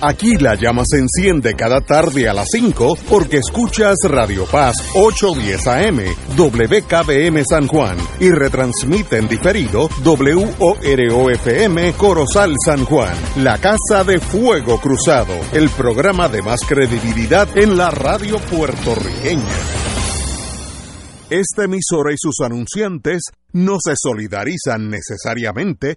Aquí la llama se enciende cada tarde a las 5 porque escuchas Radio Paz 810 AM, WKBM San Juan y retransmite en diferido WOROFM Corozal San Juan, la Casa de Fuego Cruzado, el programa de más credibilidad en la radio puertorriqueña. Esta emisora y sus anunciantes no se solidarizan necesariamente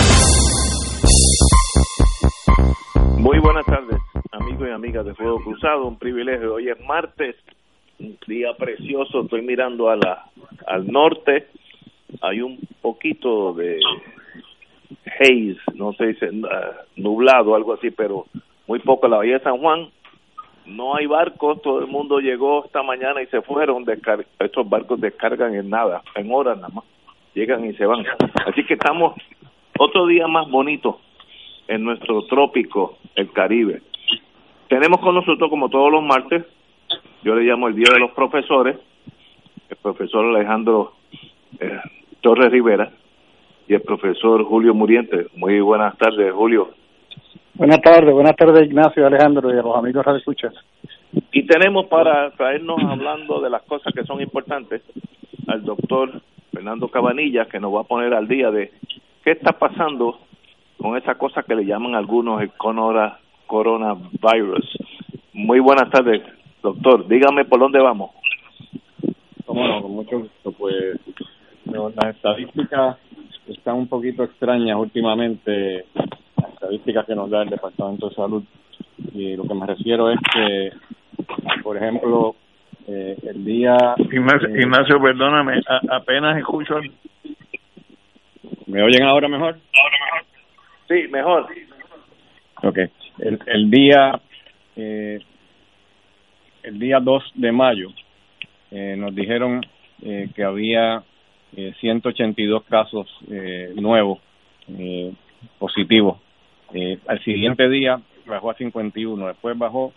Amigos amigas de Fuego Cruzado. Un privilegio. Hoy es martes, un día precioso. Estoy mirando a la, al norte. Hay un poquito de haze, no sé, dice nublado, algo así, pero muy poco. La Bahía de San Juan, no hay barcos. Todo el mundo llegó esta mañana y se fueron. Estos barcos descargan en nada, en horas nada más. Llegan y se van. Así que estamos otro día más bonito en nuestro trópico, el Caribe. Tenemos con nosotros, como todos los martes, yo le llamo el Día de los Profesores, el profesor Alejandro eh, Torres Rivera y el profesor Julio Muriente. Muy buenas tardes, Julio. Buenas tardes, buenas tardes, Ignacio, Alejandro y a los amigos de Escuchas. Y tenemos para traernos hablando de las cosas que son importantes al doctor Fernando Cabanilla, que nos va a poner al día de qué está pasando con esa cosa que le llaman algunos el corona, coronavirus. Muy buenas tardes, doctor. Dígame por dónde vamos. Bueno, con mucho gusto. Pues las estadísticas están un poquito extrañas últimamente, las estadísticas que nos da el Departamento de Salud. Y lo que me refiero es que, por ejemplo, eh, el día... Ignacio, eh, Ignacio perdóname, apenas escucho... ¿Me oyen ahora mejor? Ahora mejor. Sí, mejor. Ok. El, día eh, el día 2 de mayo eh, nos dijeron eh, que había eh, 182 casos eh, nuevos eh, positivos. Eh, al siguiente día bajó a 51, después bajó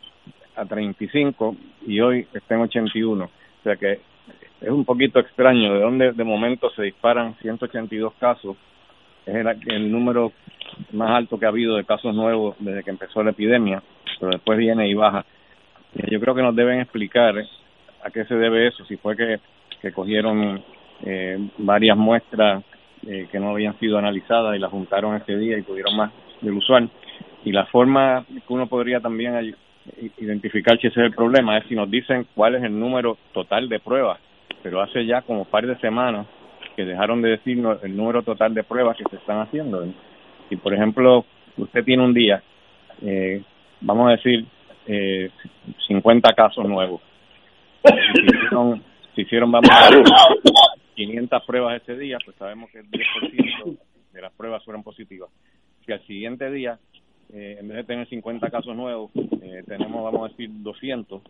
a 35 y hoy está en 81. O sea que es un poquito extraño de dónde de momento se disparan 182 casos. Es el, número más alto que ha habido de casos nuevos desde que empezó la epidemia, pero después viene y baja. Yo creo que nos deben explicar a qué se debe eso, si fue que, que cogieron eh, varias muestras eh, que no habían sido analizadas y las juntaron ese día y tuvieron más del usual. Y la forma que uno podría también identificar si ese es el problema es si nos dicen cuál es el número total de pruebas, pero hace ya como par de semanas que dejaron de decirnos el número total de pruebas que se están haciendo. Si, por ejemplo, usted tiene un día, eh, vamos a decir, eh, 50 casos nuevos, si hicieron, si hicieron, vamos a decir, 500 pruebas ese día, pues sabemos que el 10% de las pruebas fueron positivas. Si al siguiente día, eh, en vez de tener 50 casos nuevos, eh, tenemos, vamos a decir, 200,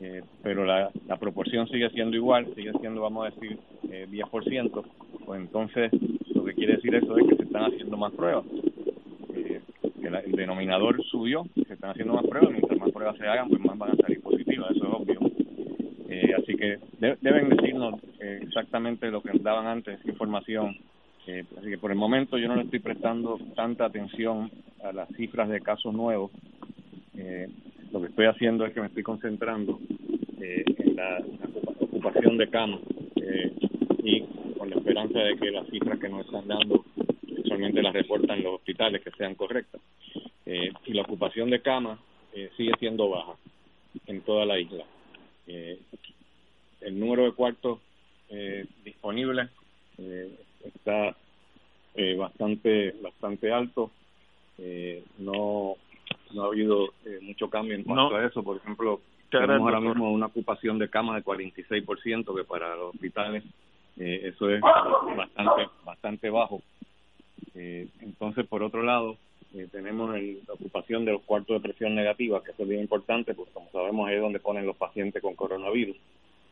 eh, pero la, la proporción sigue siendo igual, sigue siendo, vamos a decir, eh, 10%, pues entonces lo que quiere decir eso es que se están haciendo más pruebas. Eh, que la, el denominador subió, se están haciendo más pruebas, mientras más pruebas se hagan, pues más van a salir positivas, eso es obvio. Eh, así que de, deben decirnos eh, exactamente lo que daban antes, información. Eh, así que por el momento yo no le estoy prestando tanta atención a las cifras de casos nuevos. Eh, lo que estoy haciendo es que me estoy concentrando eh, en la, ocupación de camas eh, y con la esperanza de que las cifras que nos están dando usualmente las reportan los hospitales que sean correctas. Eh, y la ocupación de camas eh, sigue siendo baja en toda la isla. El número de cuartos disponibles está bastante bastante alto. No no ha habido eh, mucho cambio en cuanto No. a eso. Por ejemplo, tenemos ahora mismo una ocupación de camas de 46%, que para los hospitales eh, eso es bastante bastante bajo. Eh, entonces, por otro lado, eh, tenemos la ocupación de los cuartos de presión negativa, que es bien importante, porque como sabemos es donde ponen los pacientes con coronavirus.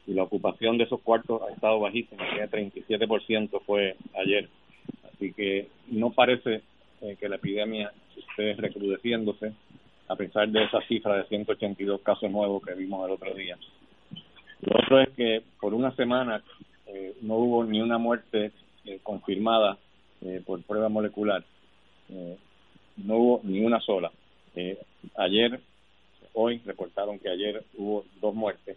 Y la ocupación de esos cuartos ha estado bajísima, que 37% fue ayer. Así que no parece eh, que la epidemia esté recrudeciéndose, a pesar de esa cifra de 182 casos nuevos que vimos el otro día. Lo otro es que por una semana eh, no hubo ni una muerte confirmada por prueba molecular no hubo ni una sola. Eh, ayer, hoy reportaron que ayer hubo dos muertes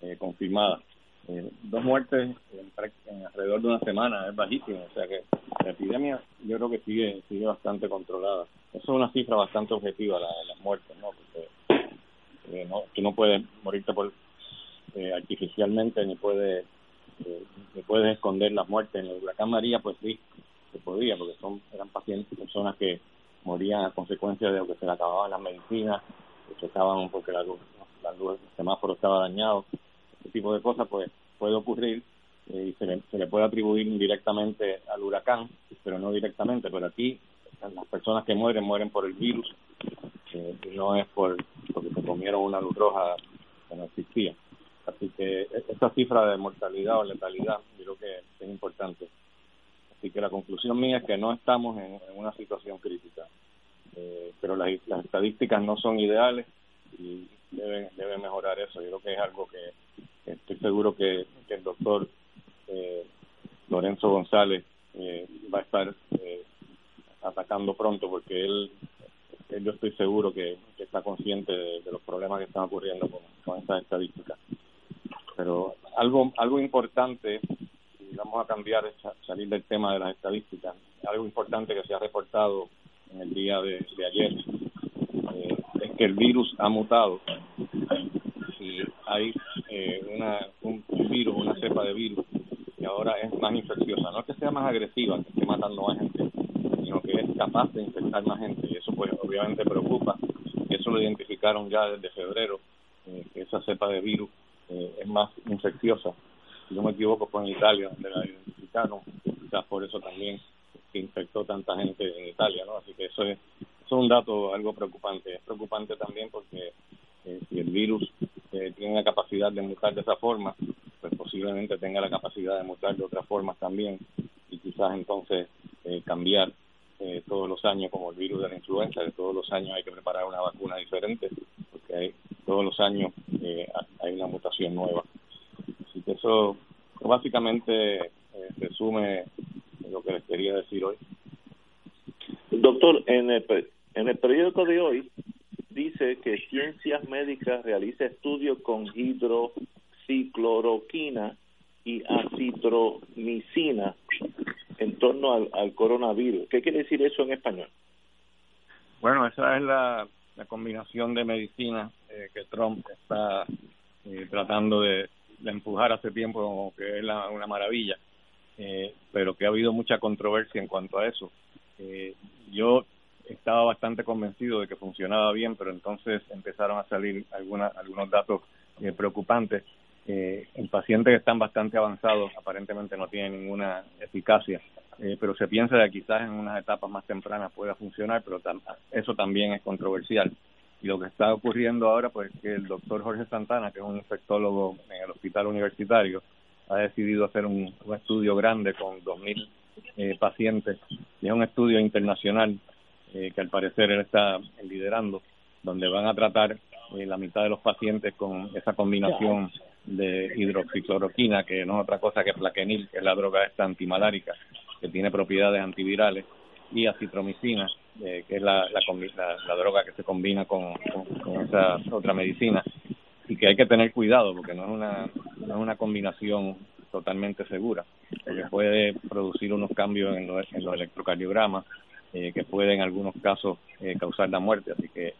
eh, confirmadas. Eh, dos muertes en, alrededor de una semana es bajísimo, o sea que la epidemia yo creo que sigue sigue bastante controlada. Eso es una cifra bastante objetiva, la de las muertes, ¿no? Porque no, tú no puedes morirte por artificialmente ni puedes ni puedes esconder las muertes. En el huracán María, pues sí, se podía, porque son eran pacientes, personas que morían a consecuencia de que se le acababan las medicinas, que se acababan porque la luz, el semáforo estaba dañado, ese tipo de cosas pues puede ocurrir eh, y se le, se le puede atribuir indirectamente al huracán, pero no directamente, pero aquí las personas que mueren mueren por el virus, eh, no es por porque se comieron una luz roja que no existía. Así que e, esta cifra de mortalidad o letalidad yo creo que es importante. Así que la conclusión mía es que no estamos en, una situación crítica, eh, pero las, estadísticas no son ideales y deben, deben mejorar eso. Yo creo que es algo que, estoy seguro que, el doctor eh, Lorenzo González eh, va a estar atacando pronto porque él, yo estoy seguro que, está consciente de, los problemas que están ocurriendo con, estas estadísticas. Pero algo, algo importante vamos a cambiar, salir del tema de las estadísticas. Algo importante que se ha reportado en el día de, ayer eh, es que el virus ha mutado y hay eh, una, un, virus, una cepa de virus que ahora es más infecciosa. No es que sea más agresiva, que esté matando más gente, sino que es capaz de infectar más gente y eso pues obviamente preocupa. Eso lo identificaron ya desde febrero, eh, que esa cepa de virus es más infecciosa si no me equivoco, fue en Italia donde la identificaron, quizás por eso también que infectó tanta gente en Italia, ¿no? Así que eso es, eso es un dato algo preocupante. Es preocupante también porque eh, si el virus eh, tiene la capacidad de mutar de esa forma, pues posiblemente tenga la capacidad de mutar de otras formas también y quizás entonces eh, cambiar todos los años como el virus de la influenza, que todos los años hay que preparar una vacuna diferente, porque hay, todos los años hay una mutación nueva. Así que eso básicamente eh, resume lo que les quería decir hoy. Doctor, en el, en el periódico de hoy dice que Ciencias Médicas realiza estudios con hidroxicloroquina y acitromicina en torno al, coronavirus. ¿Qué quiere decir eso en español? Bueno, esa es la, combinación de medicina eh, que Trump está eh, tratando de, la empujar hace tiempo como que es una maravilla, eh, pero que ha habido mucha controversia en cuanto a eso. Eh, yo estaba bastante convencido de que funcionaba bien, pero entonces empezaron a salir alguna, algunos datos eh, preocupantes. Eh, en pacientes que están bastante avanzados aparentemente no tienen ninguna eficacia, eh, pero se piensa que quizás en unas etapas más tempranas pueda funcionar, pero eso también es controversial. Y lo que está ocurriendo ahora, pues que el doctor Jorge Santana, que es un infectólogo en el hospital universitario, ha decidido hacer un, estudio grande con 2.000 eh, pacientes, y es un estudio internacional eh, que al parecer él está liderando, donde van a tratar eh, la mitad de los pacientes con esa combinación de hidroxicloroquina, que no es otra cosa que plaquenil, que es la droga esta antimalárica, que tiene propiedades antivirales, y acitromicina, eh, que es la, la, droga que se combina con, con, esa otra medicina. Y que hay que tener cuidado porque no es una, no es una combinación totalmente segura, porque puede producir unos cambios en, los, en los electrocardiogramas eh, que puede en algunos casos eh, causar la muerte. Así que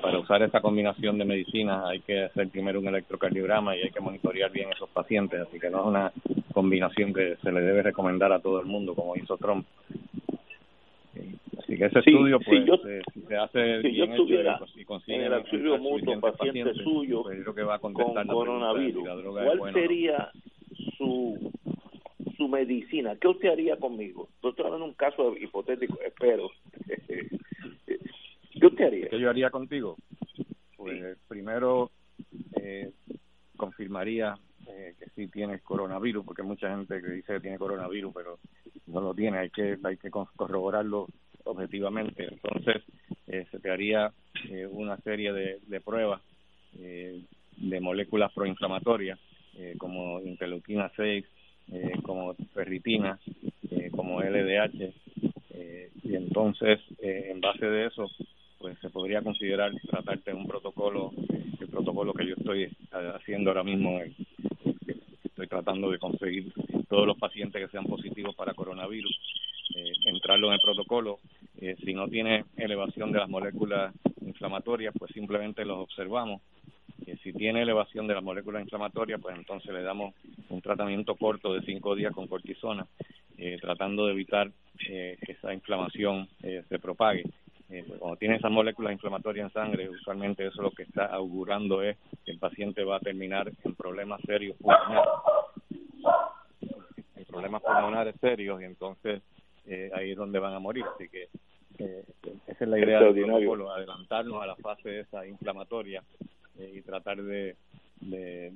para usar esta combinación de medicinas hay que hacer primero un electrocardiograma y hay que monitorear bien esos pacientes. Así que no es una combinación que se le debe recomendar a todo el mundo como hizo Trump. Así que ese estudio, pues, eh, si se hace si bien hecho y consigue en el estudio mutuo paciente suyo pues, que va a con coronavirus, ¿cuál sería su su medicina? ¿Qué usted haría conmigo? Estoy hablando de un caso hipotético, espero. haría? ¿Qué yo haría contigo? Pues primero eh, confirmaría eh, que sí tienes coronavirus, porque hay mucha gente que dice que tiene coronavirus, pero no lo tiene, hay que, hay que corroborarlo objetivamente. Entonces, eh, se te haría eh, una serie de, de pruebas eh, de moléculas proinflamatorias, como interleuquina 6, eh, como ferritina, eh, como LDH, eh, y entonces, eh, en base de eso, pues se podría considerar tratarte un protocolo, el protocolo que yo estoy haciendo ahora mismo, estoy tratando de conseguir todos los pacientes que sean positivos para coronavirus, eh, entrarlo en el protocolo. Eh, si no tiene elevación de las moléculas inflamatorias, pues simplemente los observamos. Eh, si tiene elevación de las moléculas inflamatorias, pues entonces le damos un tratamiento corto de cinco días con cortisona, eh, tratando de evitar eh, que esa inflamación eh, se propague. Eh, pues cuando tiene esas moléculas inflamatorias en sangre, usualmente eso lo que está augurando es que el paciente va a terminar en problemas serios pulmonares, en problemas pulmonares serios, y entonces eh, ahí es donde van a morir. Así que esa es la idea del protocolo, adelantarnos a la fase esa inflamatoria y tratar de, de,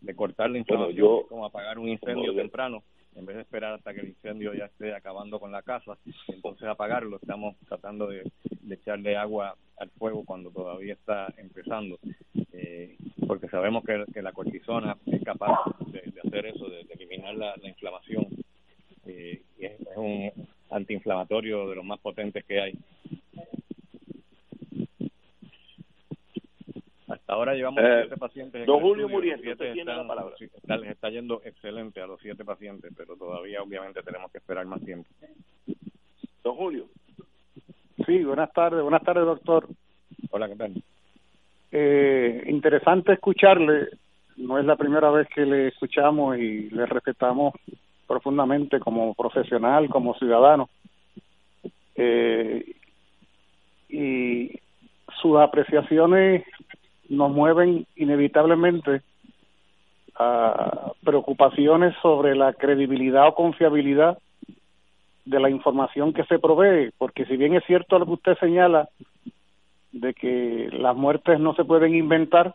de cortar la inflamación, Bueno, yo- como apagar un incendio como temprano, en vez de esperar hasta que el incendio ya esté acabando con la casa, entonces apagarlo, estamos tratando de, de echarle agua al fuego cuando todavía está empezando, eh, porque sabemos que, que la cortisona es capaz de, de hacer eso, de, de eliminar la, la inflamación, eh, y es, es un antiinflamatorio de los más potentes que hay. Hasta ahora llevamos Eh, siete pacientes. en don Julio Muriel, siete tiene la están- palabra. sí, está- les está yendo excelente a los siete pacientes, pero todavía obviamente tenemos que esperar más tiempo. Don Julio. Sí, buenas tardes, buenas tardes, doctor. Hola, ¿qué tal? Eh, interesante escucharle. No es la primera vez que le escuchamos y le respetamos profundamente como profesional, como ciudadano. Eh, y sus apreciaciones nos mueven inevitablemente a preocupaciones sobre la credibilidad o confiabilidad de la información que se provee, porque si bien es cierto lo que usted señala, de que las muertes no se pueden inventar,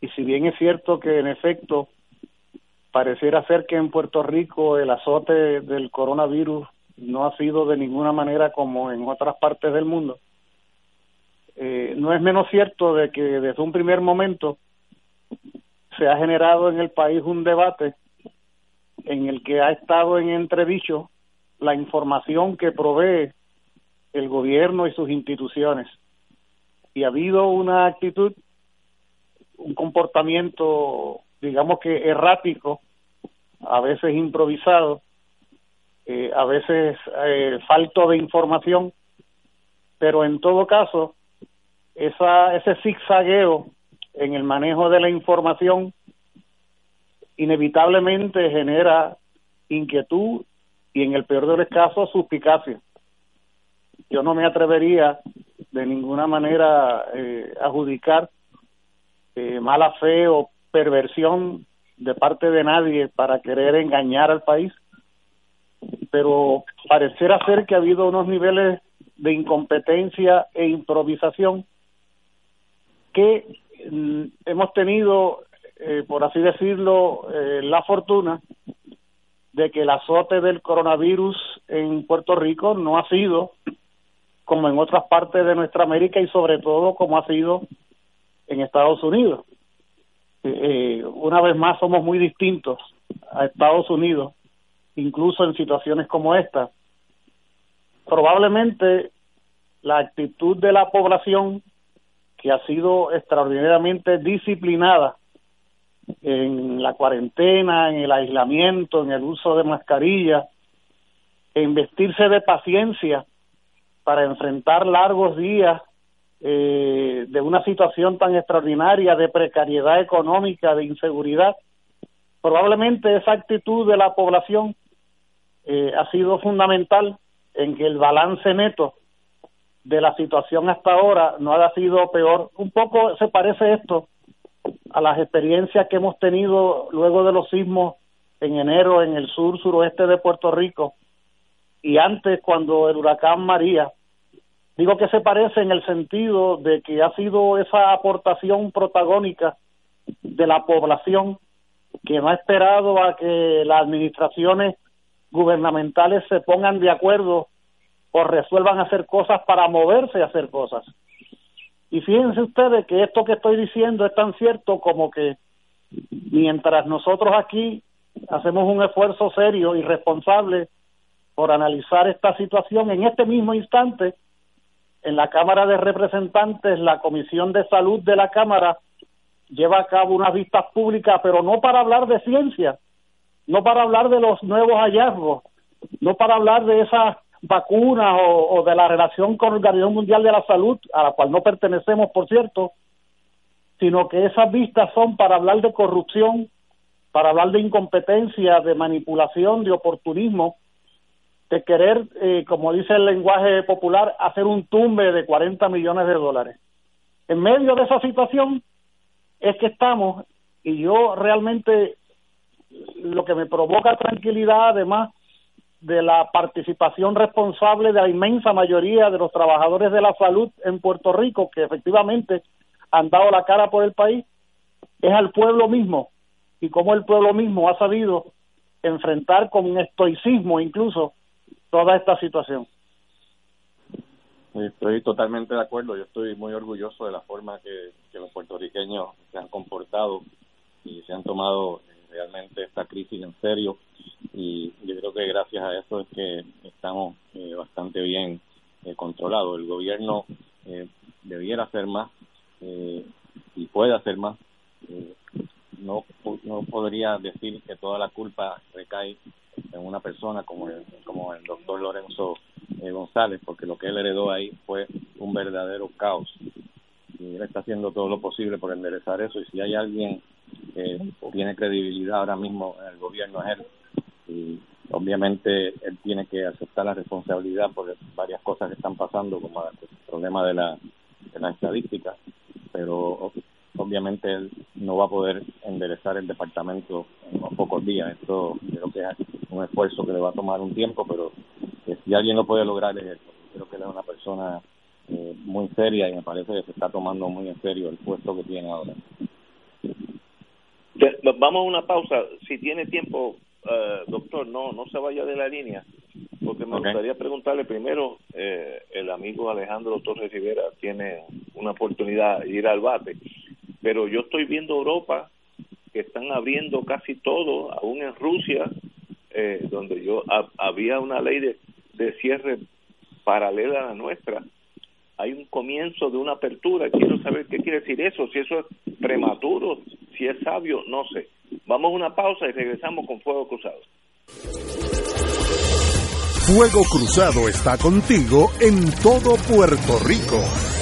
y si bien es cierto que en efecto pareciera ser que en Puerto Rico el azote del coronavirus no ha sido de ninguna manera como en otras partes del mundo, eh, no es menos cierto de que desde un primer momento se ha generado en el país un debate en el que ha estado en entredicho la información que provee el gobierno y sus instituciones. Y ha habido una actitud, un comportamiento, digamos que errático, a veces improvisado, eh, a veces eh, falto de información, pero en todo caso, esa, ese zigzagueo en el manejo de la información inevitablemente genera inquietud y en el peor de los casos suspicacia. Yo no me atrevería de ninguna manera eh, adjudicar eh, mala fe o perversión de parte de nadie para querer engañar al país, pero pareciera ser que ha habido unos niveles de incompetencia e improvisación que mm, hemos tenido, eh, por así decirlo, eh, la fortuna de que el azote del coronavirus en Puerto Rico no ha sido como en otras partes de nuestra América y sobre todo como ha sido en Estados Unidos. Eh, una vez más somos muy distintos a Estados Unidos, incluso en situaciones como esta. Probablemente la actitud de la población que ha sido extraordinariamente disciplinada en la cuarentena, en el aislamiento, en el uso de mascarillas, en vestirse de paciencia para enfrentar largos días eh, de una situación tan extraordinaria de precariedad económica, de inseguridad. Probablemente esa actitud de la población eh, ha sido fundamental en que el balance neto de la situación hasta ahora no haya sido peor. Un poco se parece esto a las experiencias que hemos tenido luego de los sismos en enero en el sur suroeste de Puerto Rico y antes cuando el huracán María Digo que se parece en el sentido de que ha sido esa aportación protagónica de la población que no ha esperado a que las administraciones gubernamentales se pongan de acuerdo o resuelvan hacer cosas para moverse a hacer cosas. Y fíjense ustedes que esto que estoy diciendo es tan cierto como que mientras nosotros aquí hacemos un esfuerzo serio y responsable por analizar esta situación, en este mismo instante, en la Cámara de Representantes, la Comisión de Salud de la Cámara lleva a cabo unas vistas públicas, pero no para hablar de ciencia, no para hablar de los nuevos hallazgos, no para hablar de esas vacunas o, de la relación con la Organización Mundial de la Salud, a la cual no pertenecemos, por cierto, sino que esas vistas son para hablar de corrupción, para hablar de incompetencia, de manipulación, de oportunismo, de querer, eh, como dice el lenguaje popular, hacer un tumbe de 40 millones de dólares. En medio de esa situación es que estamos, y yo realmente lo que me provoca tranquilidad, además de la participación responsable de la inmensa mayoría de los trabajadores de la salud en Puerto Rico, que efectivamente han dado la cara por el país, es al pueblo mismo y cómo el pueblo mismo ha sabido enfrentar con un estoicismo incluso toda esta situación. Estoy totalmente de acuerdo, yo estoy muy orgulloso de la forma que, los puertorriqueños se han comportado y se han tomado realmente esta crisis en serio y yo creo que gracias a eso es que estamos eh, bastante bien eh, controlados. El gobierno debiera hacer más y puede hacer más. no, no podría decir que toda la culpa recae en una persona como el, como el doctor Lorenzo eh, González, porque lo que él heredó ahí fue un verdadero caos. Y él está haciendo todo lo posible por enderezar eso. Y si hay alguien que tiene credibilidad ahora mismo en el gobierno es él. Y obviamente él tiene que aceptar la responsabilidad por varias cosas que están pasando, como el problema de la, de la estadística. Pero obviamente él no va a poder enderezar el departamento en pocos días. Esto creo que es un esfuerzo que le va a tomar un tiempo, pero si alguien lo puede lograr es él. Creo que él es una persona eh, muy seria y me parece que se está tomando muy en serio el puesto que tiene ahora. Vamos a una pausa. Si tiene tiempo, eh, doctor, no no se vaya de la línea, porque me gustaría preguntarle primero, eh, el amigo Alejandro Torres Rivera tiene una oportunidad de ir al bate pero yo estoy viendo Europa que están abriendo casi todo, aún en Rusia, eh, donde yo había una ley de, de cierre paralela a la nuestra. Hay un comienzo de una apertura. Quiero saber qué quiere decir eso, si eso es prematuro, si es sabio, no sé. Vamos a una pausa y regresamos con Fuego Cruzado. Fuego Cruzado está contigo en todo Puerto Rico.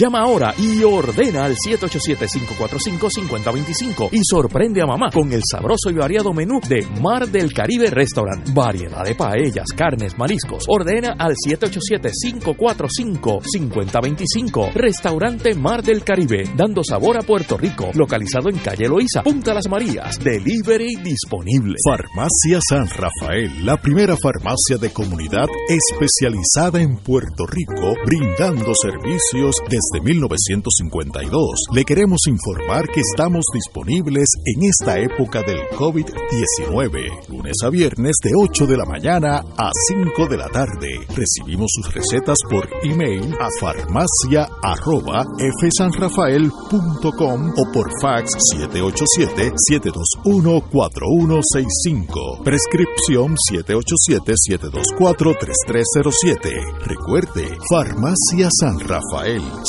Llama ahora y ordena al 787-545-5025 y sorprende a mamá con el sabroso y variado menú de Mar del Caribe Restaurant. Variedad de paellas, carnes, mariscos. Ordena al 787-545-5025. Restaurante Mar del Caribe, dando sabor a Puerto Rico. Localizado en calle Loíza, Punta Las Marías. Delivery disponible. Farmacia San Rafael, la primera farmacia de comunidad especializada en Puerto Rico, brindando servicios desde de 1952, le queremos informar que estamos disponibles en esta época del COVID-19, lunes a viernes de 8 de la mañana a 5 de la tarde. Recibimos sus recetas por email a farmacia.fsanrafael.com o por fax 787-721-4165. Prescripción 787-724-3307. Recuerde, Farmacia San Rafael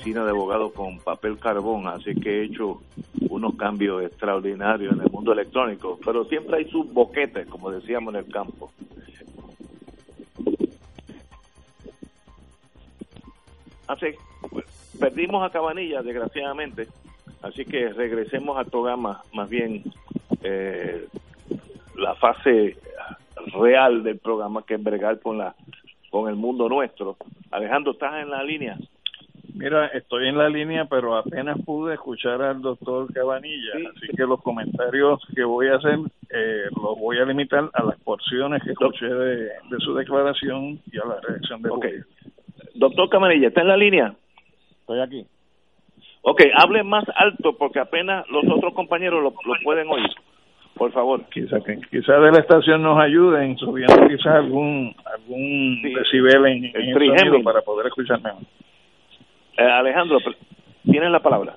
Oficina de abogado con papel carbón, así que he hecho unos cambios extraordinarios en el mundo electrónico, pero siempre hay sus boquetes, como decíamos en el campo. Así, perdimos a Cabanilla, desgraciadamente, así que regresemos al programa, más bien eh, la fase real del programa que es con la con el mundo nuestro. Alejandro, ¿estás en la línea? Mira, estoy en la línea, pero apenas pude escuchar al doctor Cabanilla, así que los comentarios que voy a hacer eh, los voy a limitar a las porciones que escuché de, su declaración y a la reacción de okay. Doctor Cabanilla, ¿está en la línea? Estoy aquí. Ok, hable más alto porque apenas los otros compañeros lo, lo pueden oír por favor. Quizá que quizá de la estación nos ayuden subiendo quizás algún algún decibel en, el sonido para poder escuchar mejor. Eh, Alejandro, tienes la palabra.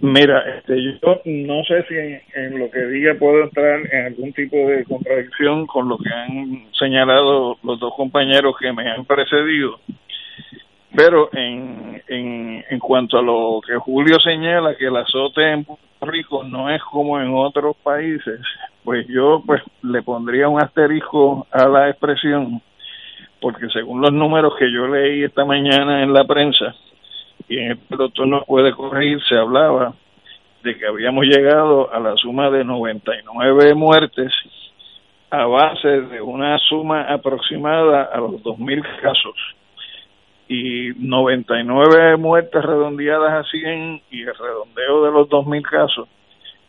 Mira, este, yo no sé si en, lo que diga puedo entrar en algún tipo de contradicción con lo que han señalado los dos compañeros que me han precedido, pero en, en, en cuanto a lo que Julio señala, que el azote en Rico no es como en otros países, pues yo pues le pondría un asterisco a la expresión, porque según los números que yo leí esta mañana en la prensa, y en el doctor no puede corregir, se hablaba de que habíamos llegado a la suma de 99 muertes a base de una suma aproximada a los 2.000 casos y 99 muertes redondeadas a 100 y el redondeo de los 2.000 casos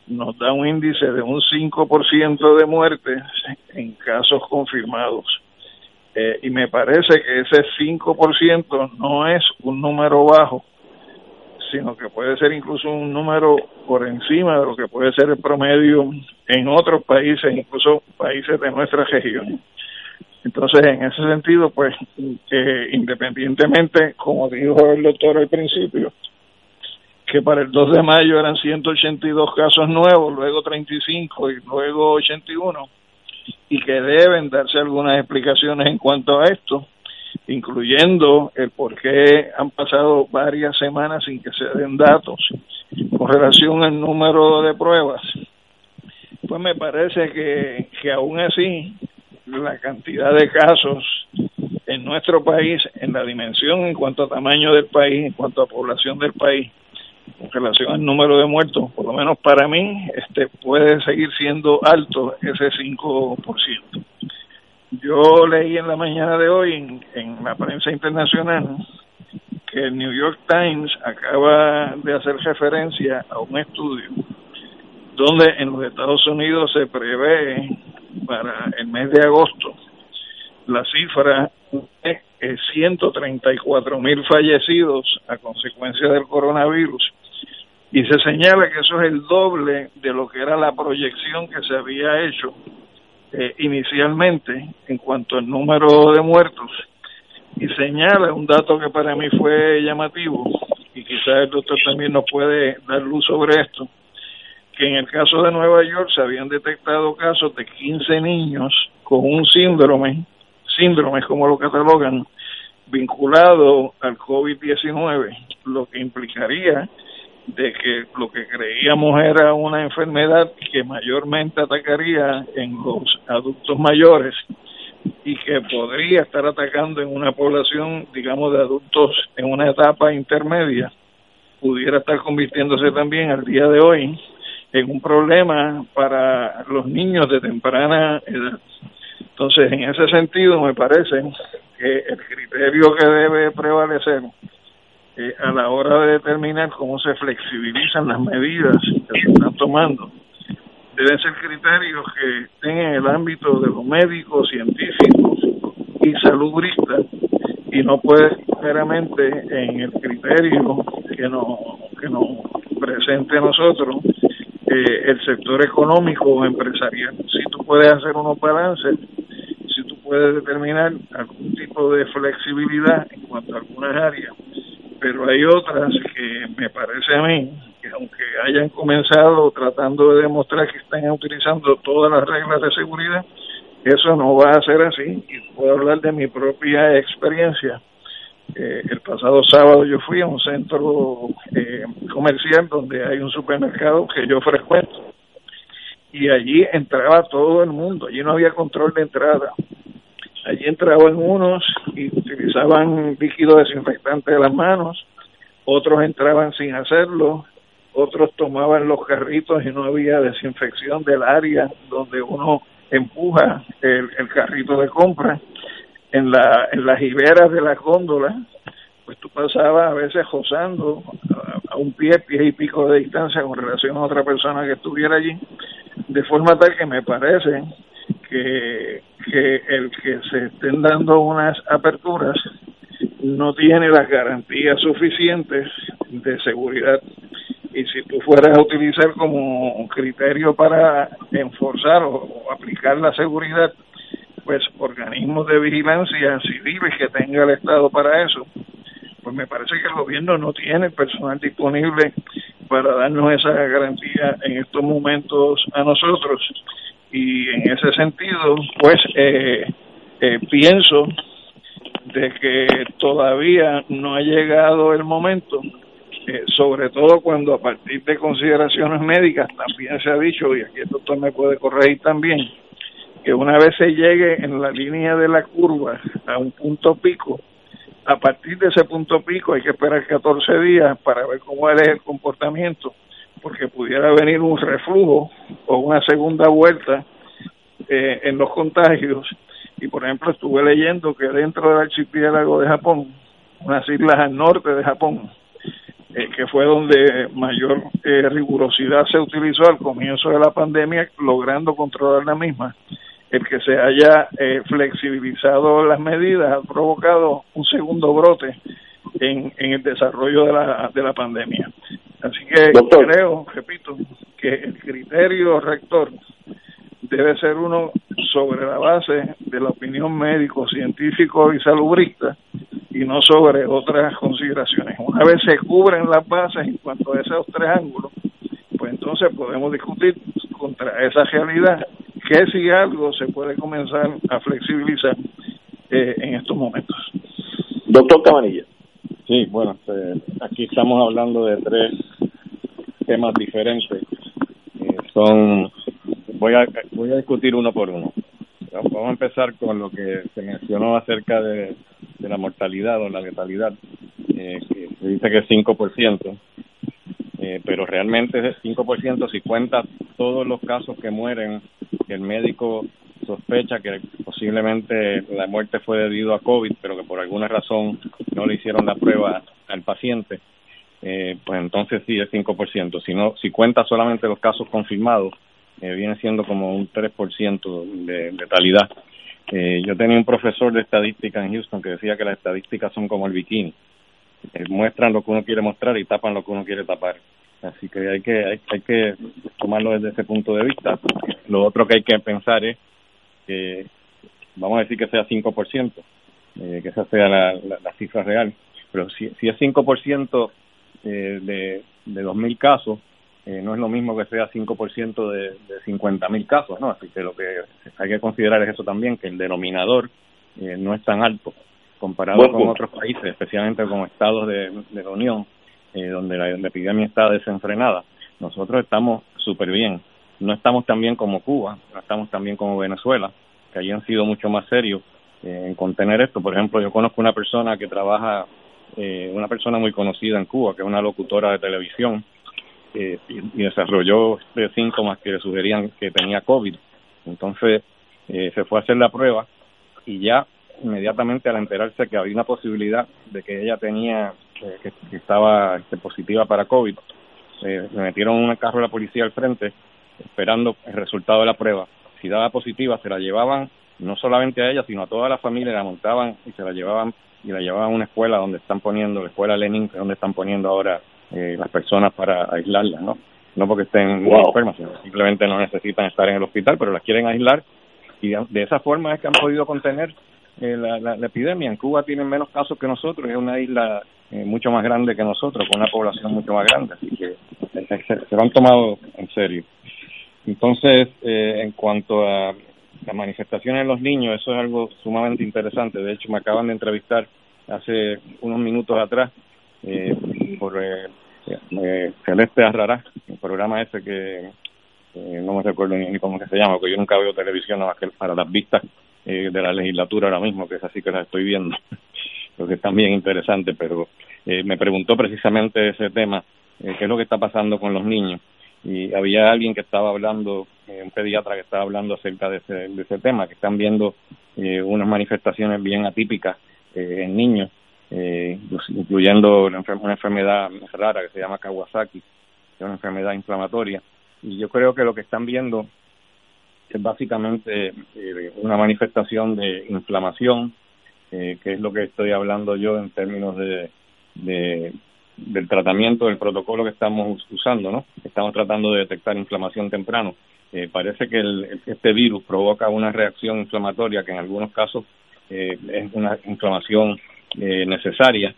nos da un índice de un 5% de muertes en casos confirmados. Eh, y me parece que ese 5% no es un número bajo, sino que puede ser incluso un número por encima de lo que puede ser el promedio en otros países, incluso países de nuestra región. Entonces, en ese sentido, pues, independientemente, como dijo el doctor al principio, que para el 2 de mayo eran 182 casos nuevos, luego 35 y luego 81, y que deben darse algunas explicaciones en cuanto a esto, incluyendo el por qué han pasado varias semanas sin que se den datos con relación al número de pruebas. Pues me parece que, que aún así la cantidad de casos en nuestro país, en la dimensión en cuanto a tamaño del país, en cuanto a población del país, en relación al número de muertos, por lo menos para mí, este puede seguir siendo alto ese 5%. Yo leí en la mañana de hoy en, la prensa internacional que el New York Times acaba de hacer referencia a un estudio donde en los Estados Unidos se prevé para el mes de agosto la cifra es 134 mil fallecidos a consecuencia del coronavirus. Y se señala que eso es el doble de lo que era la proyección que se había hecho eh, inicialmente en cuanto al número de muertos y señala un dato que para mí fue llamativo y quizás el doctor también nos puede dar luz sobre esto que en el caso de Nueva York se habían detectado casos de 15 niños con un síndrome síndromes como lo catalogan vinculado al COVID-19 lo que implicaría de que lo que creíamos era una enfermedad que mayormente atacaría en los adultos mayores y que podría estar atacando en una población, digamos, de adultos en una etapa intermedia, pudiera estar convirtiéndose también al día de hoy en un problema para los niños de temprana edad. Entonces, en ese sentido, me parece que el criterio que debe prevalecer eh, a la hora de determinar cómo se flexibilizan las medidas que se están tomando deben ser criterios que estén en el ámbito de los médicos, científicos y salubristas y no puede meramente en el criterio que nos que nos presente nosotros eh, el sector económico o empresarial. Si tú puedes hacer unos balances, si tú puedes determinar algún tipo de flexibilidad en cuanto a algunas áreas pero hay otras que me parece a mí que aunque hayan comenzado tratando de demostrar que están utilizando todas las reglas de seguridad, eso no va a ser así. Y puedo hablar de mi propia experiencia. Eh, el pasado sábado yo fui a un centro eh, comercial donde hay un supermercado que yo frecuento. Y allí entraba todo el mundo, allí no había control de entrada Allí entraban unos y utilizaban líquido desinfectante de las manos, otros entraban sin hacerlo, otros tomaban los carritos y no había desinfección del área donde uno empuja el, carrito de compra. En, la, en las hiberas de la góndola, pues tú pasabas a veces josando a, un pie, pie y pico de distancia con relación a otra persona que estuviera allí, de forma tal que me parece que, el que se estén dando unas aperturas no tiene las garantías suficientes de seguridad. Y si tú fueras a utilizar como criterio para enforzar o, aplicar la seguridad pues organismos de vigilancia civiles que tenga el Estado para eso pues me parece que el gobierno no tiene personal disponible para darnos esa garantía en estos momentos a nosotros y en ese sentido pues eh, eh, pienso de que todavía no ha llegado el momento eh, sobre todo cuando a partir de consideraciones médicas también se ha dicho y aquí el doctor me puede corregir también que una vez se llegue en la línea de la curva a un punto pico a partir de ese punto pico hay que esperar 14 días para ver cómo es el comportamiento porque pudiera venir un reflujo o una segunda vuelta eh, en los contagios. Y por ejemplo, estuve leyendo que dentro del archipiélago de Japón, unas islas al norte de Japón, eh, que fue donde mayor eh, rigurosidad se utilizó al comienzo de la pandemia, logrando controlar la misma, el que se haya flexibilizado las medidas ha provocado un segundo brote en, en el desarrollo de la, de la pandemia. Así que creo, repito, que el criterio rector debe ser uno sobre la base de la opinión médico, científico y salubrista y no sobre otras consideraciones. Una vez se cubren las bases en cuanto a esos tres ángulos, pues entonces podemos discutir contra esa realidad que si algo se puede comenzar a flexibilizar eh, en estos momentos. Doctor Cabanilla. Sí, bueno, eh, aquí estamos hablando de tres temas diferentes. Eh, son, voy a, voy a discutir uno por uno. Vamos a empezar con lo que se mencionó acerca de, la mortalidad o la letalidad, eh, que se dice que es 5%, eh, pero realmente es 5% si cuenta todos los casos que mueren, el médico sospecha que posiblemente la muerte fue debido a COVID, pero que por alguna razón no le hicieron la prueba al paciente, eh, pues entonces sí es 5%. Si, no, si cuenta solamente los casos confirmados, eh, viene siendo como un 3% de letalidad. Eh, yo tenía un profesor de estadística en Houston que decía que las estadísticas son como el bikini. Eh, muestran lo que uno quiere mostrar y tapan lo que uno quiere tapar. Así que hay que hay, hay que tomarlo desde ese punto de vista. Lo otro que hay que pensar es que vamos a decir que sea 5%, eh, que esa sea la, la, cifra real. Pero si, si es 5% eh, de, de 2.000 casos, eh, no es lo mismo que sea 5% de, de 50.000 casos, ¿no? Así que lo que hay que considerar es eso también, que el denominador eh, no es tan alto comparado con otros países, especialmente con estados de, de la Unión, eh, donde la, epidemia está desenfrenada. Nosotros estamos súper bien. No estamos tan bien como Cuba, no estamos tan bien como Venezuela, que hayan sido mucho más serios eh, en contener esto. Por ejemplo, yo conozco una persona que trabaja, eh, una persona muy conocida en Cuba, que es una locutora de televisión, eh, y, desarrolló este síntomas que le sugerían que tenía COVID. Entonces, eh, se fue a hacer la prueba y ya inmediatamente al enterarse que había una posibilidad de que ella tenía, que, que, estaba este, positiva para COVID, eh, le metieron un carro de la policía al frente esperando el resultado de la prueba si daba positiva, se la llevaban no solamente a ella, sino a toda la familia, la montaban y se la llevaban y la llevaban a una escuela donde están poniendo, la escuela Lenin, donde están poniendo ahora eh, las personas para aislarlas, ¿no? No porque estén wow. enfermas, sino simplemente no necesitan estar en el hospital, pero las quieren aislar y de, de esa forma es que han podido contener eh, la, la, la, epidemia. En Cuba tienen menos casos que nosotros, es una isla eh, mucho más grande que nosotros, con una población mucho más grande, así que se, se, lo han tomado en serio. Entonces, eh, en cuanto a las manifestaciones de los niños, eso es algo sumamente interesante. De hecho, me acaban de entrevistar hace unos minutos atrás eh, por eh, eh, Celeste Arrará, el programa ese que eh, no me recuerdo ni, ni cómo que se llama, porque yo nunca veo televisión nada más que para las vistas de la legislatura ahora mismo, que es así que las estoy viendo, lo que es también interesante, pero eh, me preguntó precisamente ese tema, eh, qué es lo que está pasando con los niños y había alguien que estaba hablando, eh, un pediatra que estaba hablando acerca de ese, de ese tema, que están viendo eh, unas manifestaciones bien atípicas eh, en niños, eh, incluyendo una, una enfermedad rara que se llama Kawasaki, que es una enfermedad inflamatoria. Y yo creo que lo que están viendo es básicamente una manifestación de inflamación, eh, que es lo que estoy hablando yo en términos de, de del tratamiento del protocolo que estamos usando, ¿no? Estamos tratando de detectar inflamación temprano. Eh, parece que el, este virus provoca una reacción inflamatoria que en algunos casos eh, es una inflamación eh, necesaria,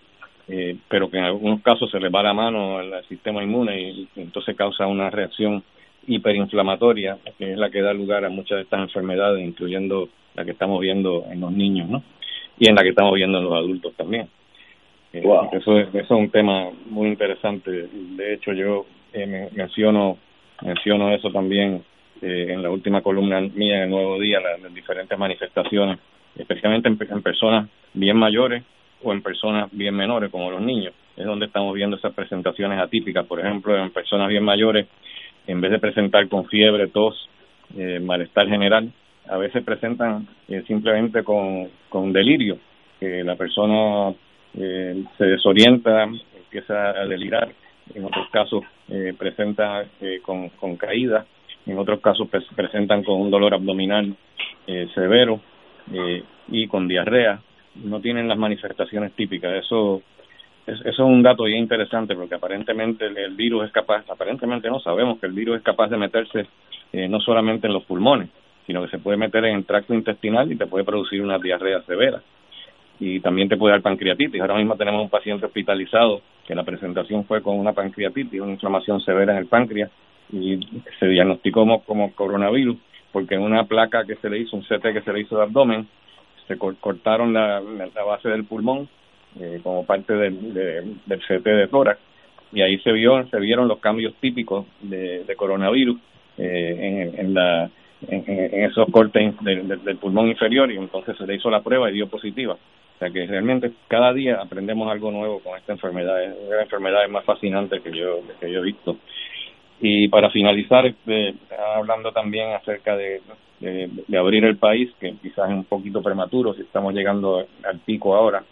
eh, pero que en algunos casos se le va la mano al sistema inmune y, y entonces causa una reacción hiperinflamatoria, que es la que da lugar a muchas de estas enfermedades, incluyendo la que estamos viendo en los niños, ¿no? Y en la que estamos viendo en los adultos también. Eh, wow. eso, es, eso es un tema muy interesante. De hecho, yo eh, menciono menciono eso también eh, en la última columna mía en el Nuevo Día, las, las diferentes manifestaciones, especialmente en, en, personas bien mayores o en personas bien menores, como los niños. Es donde estamos viendo esas presentaciones atípicas. Por ejemplo, en personas bien mayores, en vez de presentar con fiebre, tos, eh, malestar general, a veces presentan eh, simplemente con, con delirio, que la persona eh, se desorienta, empieza a delirar, en otros casos eh, presenta eh, con, con caída, en otros casos pre presentan con un dolor abdominal eh, severo eh, y con diarrea, no tienen las manifestaciones típicas. Eso, es, eso es un dato bien interesante porque aparentemente el, virus es capaz, aparentemente no sabemos que el virus es capaz de meterse no solamente en los pulmones, sino que se puede meter en el tracto intestinal y te puede producir una diarrea severa y también te puede dar pancreatitis. Ahora mismo tenemos un paciente hospitalizado que la presentación fue con una pancreatitis, una inflamación severa en el páncreas y se diagnosticó como, coronavirus porque en una placa que se le hizo, un CT que se le hizo de abdomen, se cortaron la, base del pulmón eh, como parte del, de, del CT de tórax y ahí se vio se vieron los cambios típicos de, coronavirus eh, en la en, esos cortes del, del, pulmón inferior y entonces se le hizo la prueba y dio positiva sea que realmente cada día aprendemos algo nuevo con esta enfermedad. Es una de las enfermedades más fascinantes que yo, que yo he visto. Y para finalizar, este, hablando también acerca de, de, de, abrir el país, que quizás es un poquito prematuro si estamos llegando al pico ahora,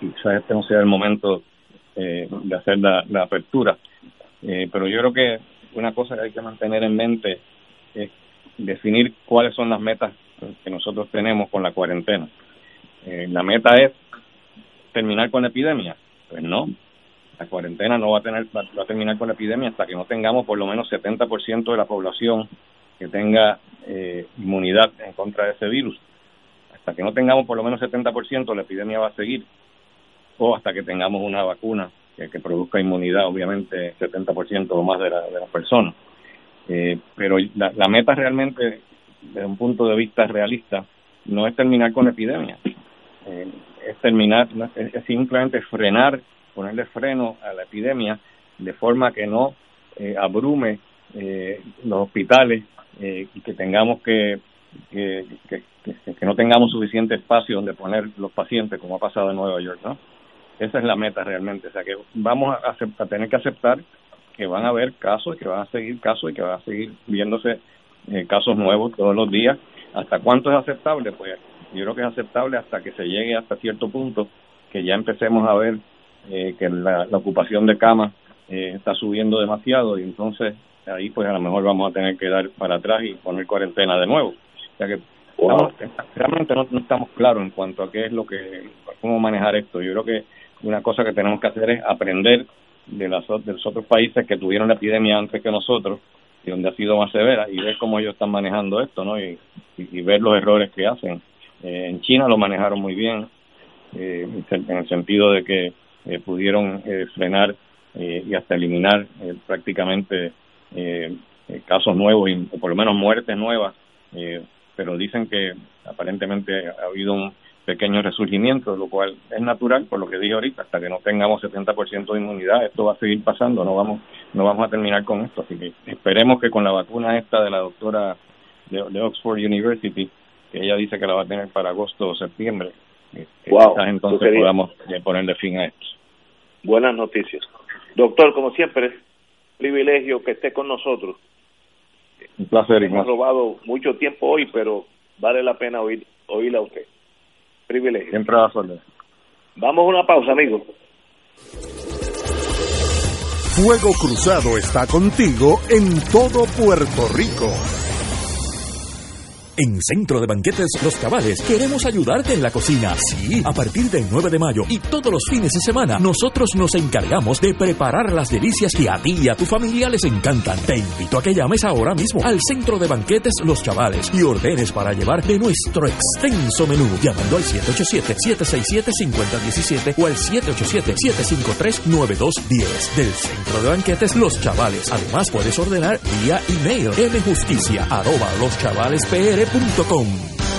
quizás este no sea el momento eh, de hacer la, la apertura. Eh, pero yo creo que una cosa que hay que mantener en mente es definir cuáles son las metas que nosotros tenemos con la cuarentena. Eh, la meta es terminar con la epidemia. Pues no, la cuarentena no va a tener va a terminar con la epidemia hasta que no tengamos por lo menos 70% de la población que tenga eh, inmunidad en contra de ese virus. Hasta que no tengamos por lo menos 70%, la epidemia va a seguir. O hasta que tengamos una vacuna que, produzca inmunidad, obviamente, 70% o más de, de las personas. Eh, pero la, la, meta realmente, desde un punto de vista realista, no es terminar con la epidemia. Eh, es terminar, es, simplemente frenar, ponerle freno a la epidemia de forma que no eh, abrume eh, los hospitales eh, y que tengamos que que, que, que, no tengamos suficiente espacio donde poner los pacientes, como ha pasado en Nueva York, ¿no? Esa es la meta realmente, o sea que vamos a, a tener que aceptar que van a haber casos, que van a seguir casos y que van a seguir viéndose eh, casos nuevos todos los días. ¿Hasta cuánto es aceptable? Pues yo creo que es aceptable hasta que se llegue hasta cierto punto, que ya empecemos a ver eh, que la, ocupación de camas eh, está subiendo demasiado y entonces ahí pues a lo mejor vamos a tener que dar para atrás y poner cuarentena de nuevo. O sea que realmente no, estamos claros en cuanto a qué es lo que, cómo manejar esto. Yo creo que una cosa que tenemos que hacer es aprender de, las, de los otros países que tuvieron la epidemia antes que nosotros y donde ha sido más severa y ver cómo ellos están manejando esto, ¿no? Y, ver los errores que hacen. Eh, en China lo manejaron muy bien, eh, en el sentido de que eh, pudieron eh, frenar y hasta eliminar prácticamente casos nuevos y por lo menos muertes nuevas, pero dicen que aparentemente ha habido un pequeño resurgimiento, lo cual es natural, por lo que dije ahorita, hasta que no tengamos 70% de inmunidad, esto va a seguir pasando, no vamos no vamos a terminar con esto, así que esperemos que con la vacuna esta de la doctora de, de Oxford University, que ella dice que la va a tener para agosto o septiembre, wow, entonces podamos ponerle fin a esto. Buenas noticias. Doctor, como siempre, privilegio que esté con nosotros. Un placer, Hemos robado mucho tiempo hoy, pero vale la pena oír, oírla a usted. Privilegio. Siempre va a Vamos a una pausa, amigos. Fuego Cruzado está contigo en todo Puerto Rico. En Centro de Banquetes Los Cabales queremos ayudarte en la cocina. Sí, a partir del 9 de mayo y todos los fines de semana, nosotros nos encargamos de preparar las delicias que a ti y a tu familia les encantan. Te invito a que llames ahora mismo al Centro de Banquetes Los Chavales y ordenes para llevar de nuestro extenso menú, llamando al 787-767-5017 o al 787-753-9210 del Centro de Banquetes Los Chavales. Además, puedes ordenar vía email mjusticia arroba www.radiomaisel.com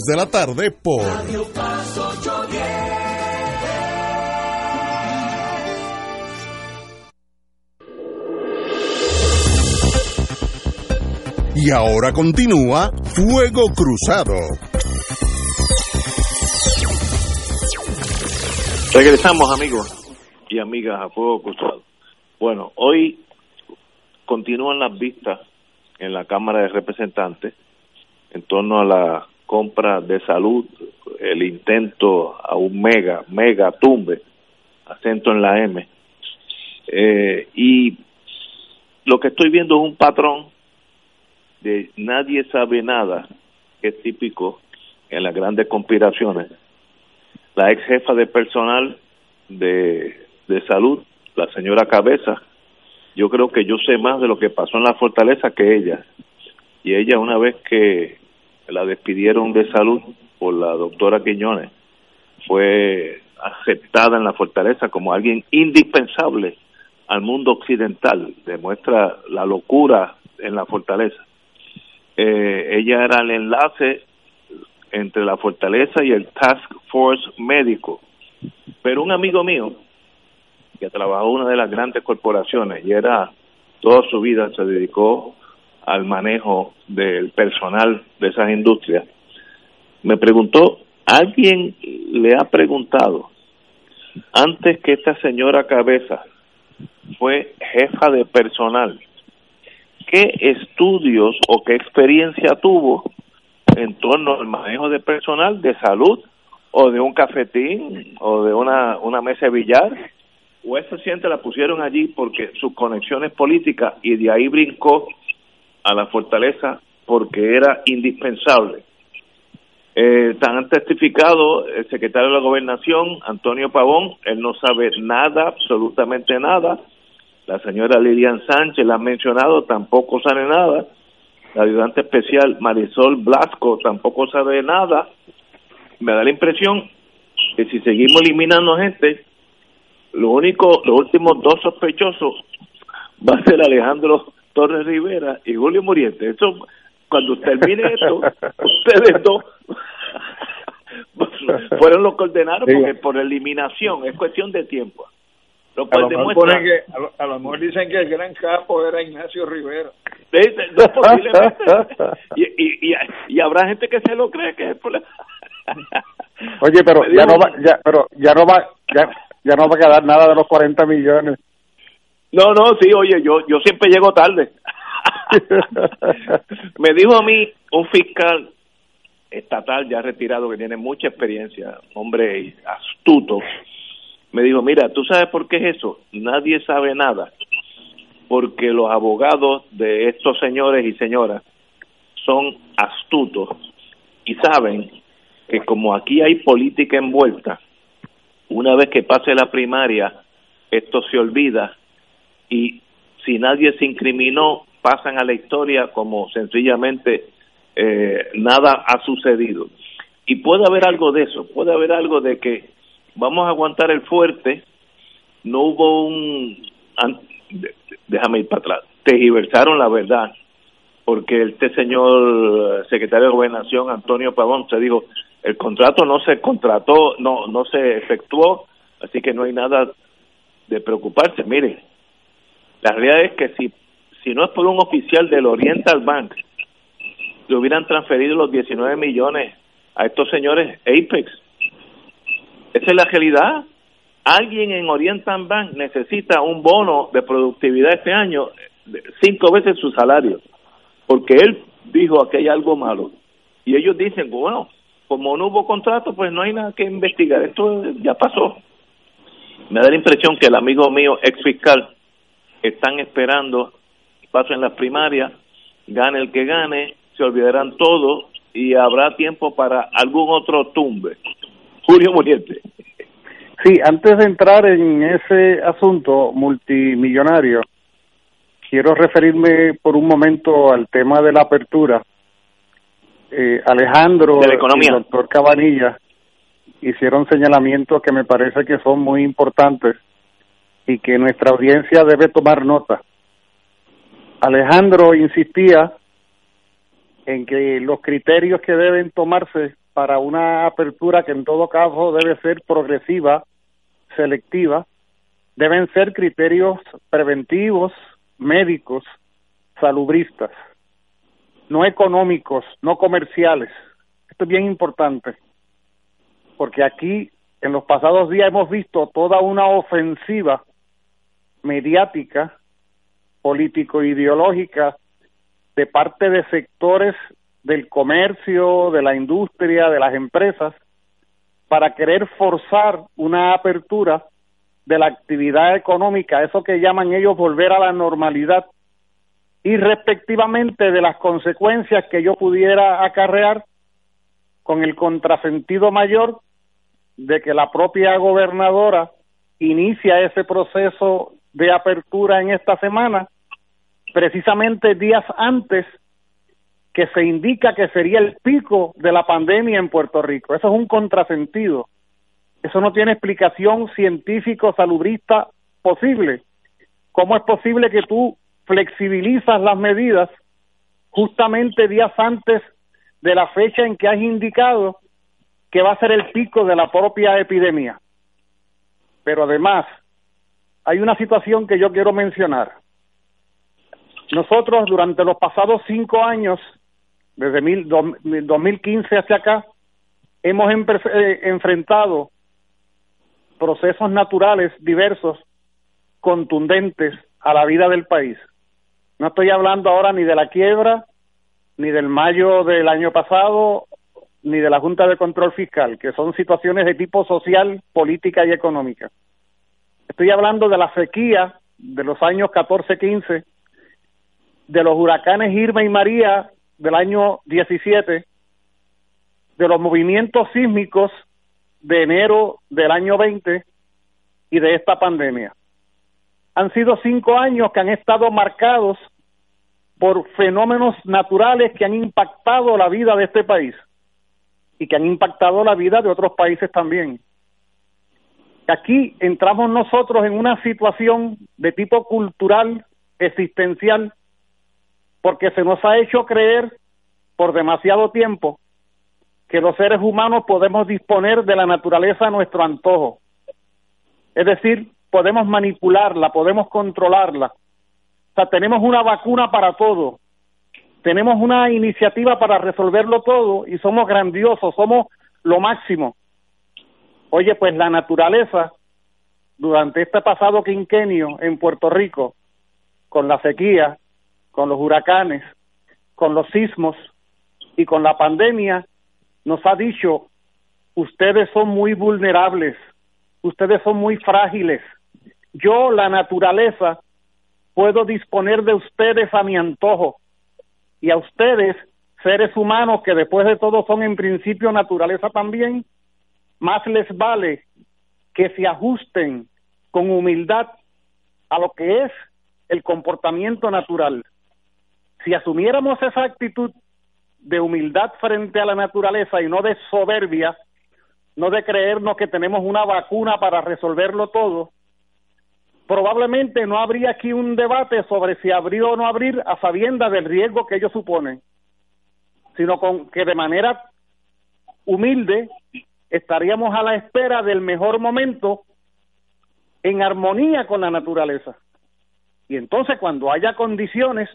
de la tarde por Y ahora continúa Fuego Cruzado. Regresamos amigos y amigas a Fuego Cruzado. Bueno, hoy continúan las vistas en la Cámara de Representantes en torno a la compra de salud, el intento a un mega, mega tumbe, acento en la M. Eh, y lo que estoy viendo es un patrón de nadie sabe nada, que es típico en las grandes conspiraciones. La ex jefa de personal de, de salud, la señora Cabeza, yo creo que yo sé más de lo que pasó en la fortaleza que ella. Y ella una vez que la despidieron de salud por la doctora Quiñones, fue aceptada en la fortaleza como alguien indispensable al mundo occidental, demuestra la locura en la fortaleza. Eh, ella era el enlace entre la fortaleza y el Task Force médico. Pero un amigo mío, que trabajó en una de las grandes corporaciones y era toda su vida se dedicó al manejo del personal de esas industrias, me preguntó, ¿alguien le ha preguntado antes que esta señora Cabeza fue jefa de personal, qué estudios o qué experiencia tuvo en torno al manejo de personal de salud o de un cafetín o de una, una mesa de billar o esa gente la pusieron allí porque sus conexiones políticas y de ahí brincó a la fortaleza porque era indispensable. Eh, testificado el secretario de la gobernación, Antonio Pavón, él no sabe nada, absolutamente nada. La señora Lilian Sánchez la ha mencionado, tampoco sabe nada. La ayudante especial Marisol Blasco tampoco sabe nada. Me da la impresión que si seguimos eliminando gente, lo único, los últimos dos sospechosos va a ser Alejandro Torres Rivera y Julio Muriente. Eso cuando termine esto, ustedes dos fueron los coordenados porque por eliminación es cuestión de tiempo. Lo cual a, lo demuestra... que, a, lo, mejor dicen que el gran capo era Ignacio Rivera. y, y, y, habrá gente que se lo cree que es por Oye, pero ya no va, ya, pero ya no va, ya, ya no va a quedar nada de los 40 millones. No, no, sí, oye, yo, yo siempre llego tarde. me dijo a mí un fiscal estatal ya retirado que tiene mucha experiencia, hombre astuto, me dijo, mira, ¿tú sabes por qué es eso? Nadie sabe nada, porque los abogados de estos señores y señoras son astutos y saben que como aquí hay política envuelta, una vez que pase la primaria, esto se olvida y si nadie se incriminó, pasan a la historia como sencillamente eh, nada ha sucedido. Y puede haber algo de eso, puede haber algo de que vamos a aguantar el fuerte, no hubo un, déjame ir para atrás, tergiversaron la verdad, porque este señor secretario de Gobernación, Antonio Pavón, se dijo, el contrato no se contrató, no, no se efectuó, así que no hay nada de preocuparse. Miren, la realidad es que si si no es por un oficial del Oriental Bank, le hubieran transferido los 19 millones a estos señores Apex. Esa es la realidad. Alguien en Oriental Bank necesita un bono de productividad este año cinco veces su salario, porque él dijo que hay algo malo. Y ellos dicen, bueno, como no hubo contrato, pues no hay nada que investigar, esto ya pasó. Me da la impresión que el amigo mío, ex fiscal, están esperando paso en las primarias, gane el que gane, se olvidarán todo y habrá tiempo para algún otro tumbe. Julio Muriente. Sí, antes de entrar en ese asunto multimillonario, quiero referirme por un momento al tema de la apertura. Eh, Alejandro y el doctor Cabanilla hicieron señalamientos que me parece que son muy importantes y que nuestra audiencia debe tomar nota. Alejandro insistía en que los criterios que deben tomarse para una apertura que en todo caso debe ser progresiva, selectiva, deben ser criterios preventivos, médicos, salubristas, no económicos, no comerciales. Esto es bien importante, porque aquí en los pasados días hemos visto toda una ofensiva mediática político-ideológica de parte de sectores del comercio, de la industria, de las empresas, para querer forzar una apertura de la actividad económica, eso que llaman ellos volver a la normalidad, y respectivamente de las consecuencias que yo pudiera acarrear con el contrasentido mayor de que la propia gobernadora inicia ese proceso de apertura en esta semana, precisamente días antes que se indica que sería el pico de la pandemia en Puerto Rico. Eso es un contrasentido. Eso no tiene explicación científico, salubrista posible. ¿Cómo es posible que tú flexibilizas las medidas justamente días antes de la fecha en que has indicado que va a ser el pico de la propia epidemia? Pero además, hay una situación que yo quiero mencionar. Nosotros durante los pasados cinco años, desde mil, 2015 hacia acá, hemos eh, enfrentado procesos naturales diversos, contundentes a la vida del país. No estoy hablando ahora ni de la quiebra, ni del mayo del año pasado, ni de la Junta de Control Fiscal, que son situaciones de tipo social, política y económica. Estoy hablando de la sequía de los años 14-15, de los huracanes Irma y María del año 17, de los movimientos sísmicos de enero del año 20 y de esta pandemia. Han sido cinco años que han estado marcados por fenómenos naturales que han impactado la vida de este país y que han impactado la vida de otros países también. Aquí entramos nosotros en una situación de tipo cultural, existencial, porque se nos ha hecho creer por demasiado tiempo que los seres humanos podemos disponer de la naturaleza a nuestro antojo. Es decir, podemos manipularla, podemos controlarla. O sea, tenemos una vacuna para todo. Tenemos una iniciativa para resolverlo todo y somos grandiosos, somos lo máximo. Oye, pues la naturaleza durante este pasado quinquenio en Puerto Rico, con la sequía, con los huracanes, con los sismos y con la pandemia, nos ha dicho, ustedes son muy vulnerables, ustedes son muy frágiles. Yo, la naturaleza, puedo disponer de ustedes a mi antojo y a ustedes, seres humanos que después de todo son en principio naturaleza también, más les vale que se ajusten con humildad a lo que es el comportamiento natural. Si asumiéramos esa actitud de humildad frente a la naturaleza y no de soberbia, no de creernos que tenemos una vacuna para resolverlo todo, probablemente no habría aquí un debate sobre si abrir o no abrir a sabienda del riesgo que ellos suponen, sino con que de manera humilde estaríamos a la espera del mejor momento en armonía con la naturaleza. Y entonces cuando haya condiciones,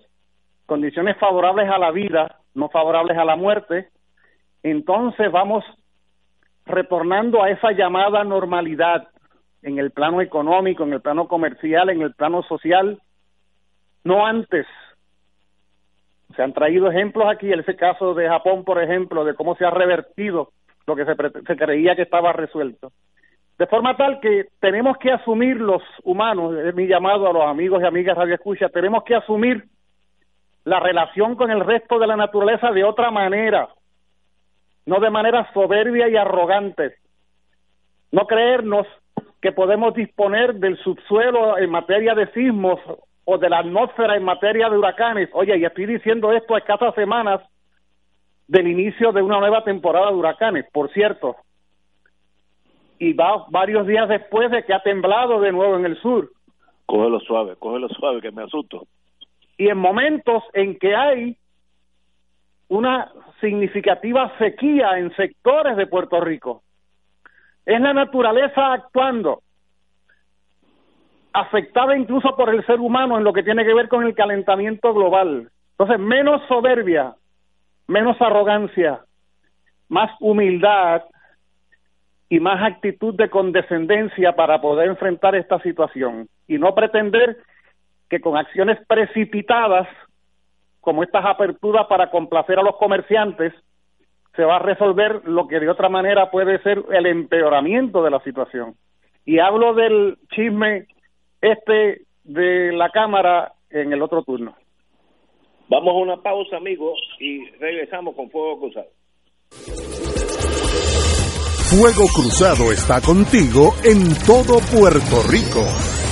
condiciones favorables a la vida, no favorables a la muerte, entonces vamos retornando a esa llamada normalidad en el plano económico, en el plano comercial, en el plano social, no antes. Se han traído ejemplos aquí, ese caso de Japón, por ejemplo, de cómo se ha revertido lo que se, se creía que estaba resuelto. De forma tal que tenemos que asumir los humanos, es mi llamado a los amigos y amigas Radio Escucha, tenemos que asumir la relación con el resto de la naturaleza de otra manera, no de manera soberbia y arrogante. No creernos que podemos disponer del subsuelo en materia de sismos o de la atmósfera en materia de huracanes. Oye, y estoy diciendo esto a escasas semanas del inicio de una nueva temporada de huracanes, por cierto. Y va varios días después de que ha temblado de nuevo en el sur. Cógelo suave, cógelo suave, que me asusto y en momentos en que hay una significativa sequía en sectores de Puerto Rico. Es la naturaleza actuando, afectada incluso por el ser humano en lo que tiene que ver con el calentamiento global. Entonces, menos soberbia, menos arrogancia, más humildad y más actitud de condescendencia para poder enfrentar esta situación y no pretender que con acciones precipitadas, como estas aperturas para complacer a los comerciantes, se va a resolver lo que de otra manera puede ser el empeoramiento de la situación. Y hablo del chisme este de la Cámara en el otro turno. Vamos a una pausa, amigos, y regresamos con Fuego Cruzado. Fuego Cruzado está contigo en todo Puerto Rico.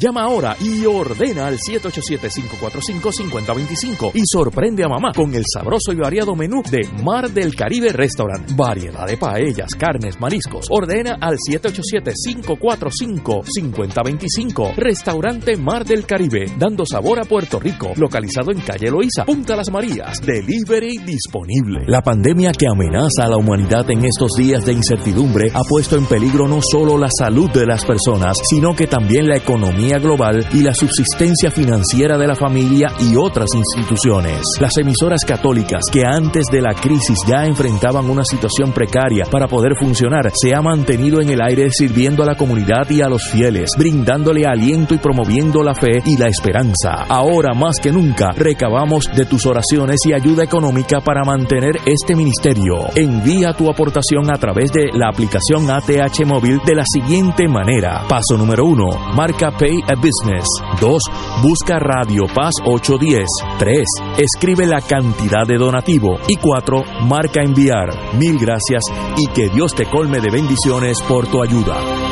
Llama ahora y ordena al 787-545-5025 y sorprende a mamá con el sabroso y variado menú de Mar del Caribe Restaurant. Variedad de paellas, carnes, mariscos. Ordena al 787-545-5025. Restaurante Mar del Caribe, dando sabor a Puerto Rico, localizado en calle Loíza, Punta Las Marías. Delivery disponible. La pandemia que amenaza a la humanidad en estos días de incertidumbre ha puesto en peligro no solo la salud de las personas, sino que también la economía global y la subsistencia financiera de la familia y otras instituciones. Las emisoras católicas que antes de la crisis ya enfrentaban una situación precaria para poder funcionar, se ha mantenido en el aire sirviendo a la comunidad y a los fieles, brindándole aliento y promoviendo la fe y la esperanza. Ahora más que nunca, recabamos de tus oraciones y ayuda económica para mantener este ministerio. Envía tu aportación a través de la aplicación ATH móvil de la siguiente manera. Paso número uno, marca Pay a Business. 2. Busca Radio Paz 810. 3. Escribe la cantidad de donativo. Y 4. Marca enviar. Mil gracias y que Dios te colme de bendiciones por tu ayuda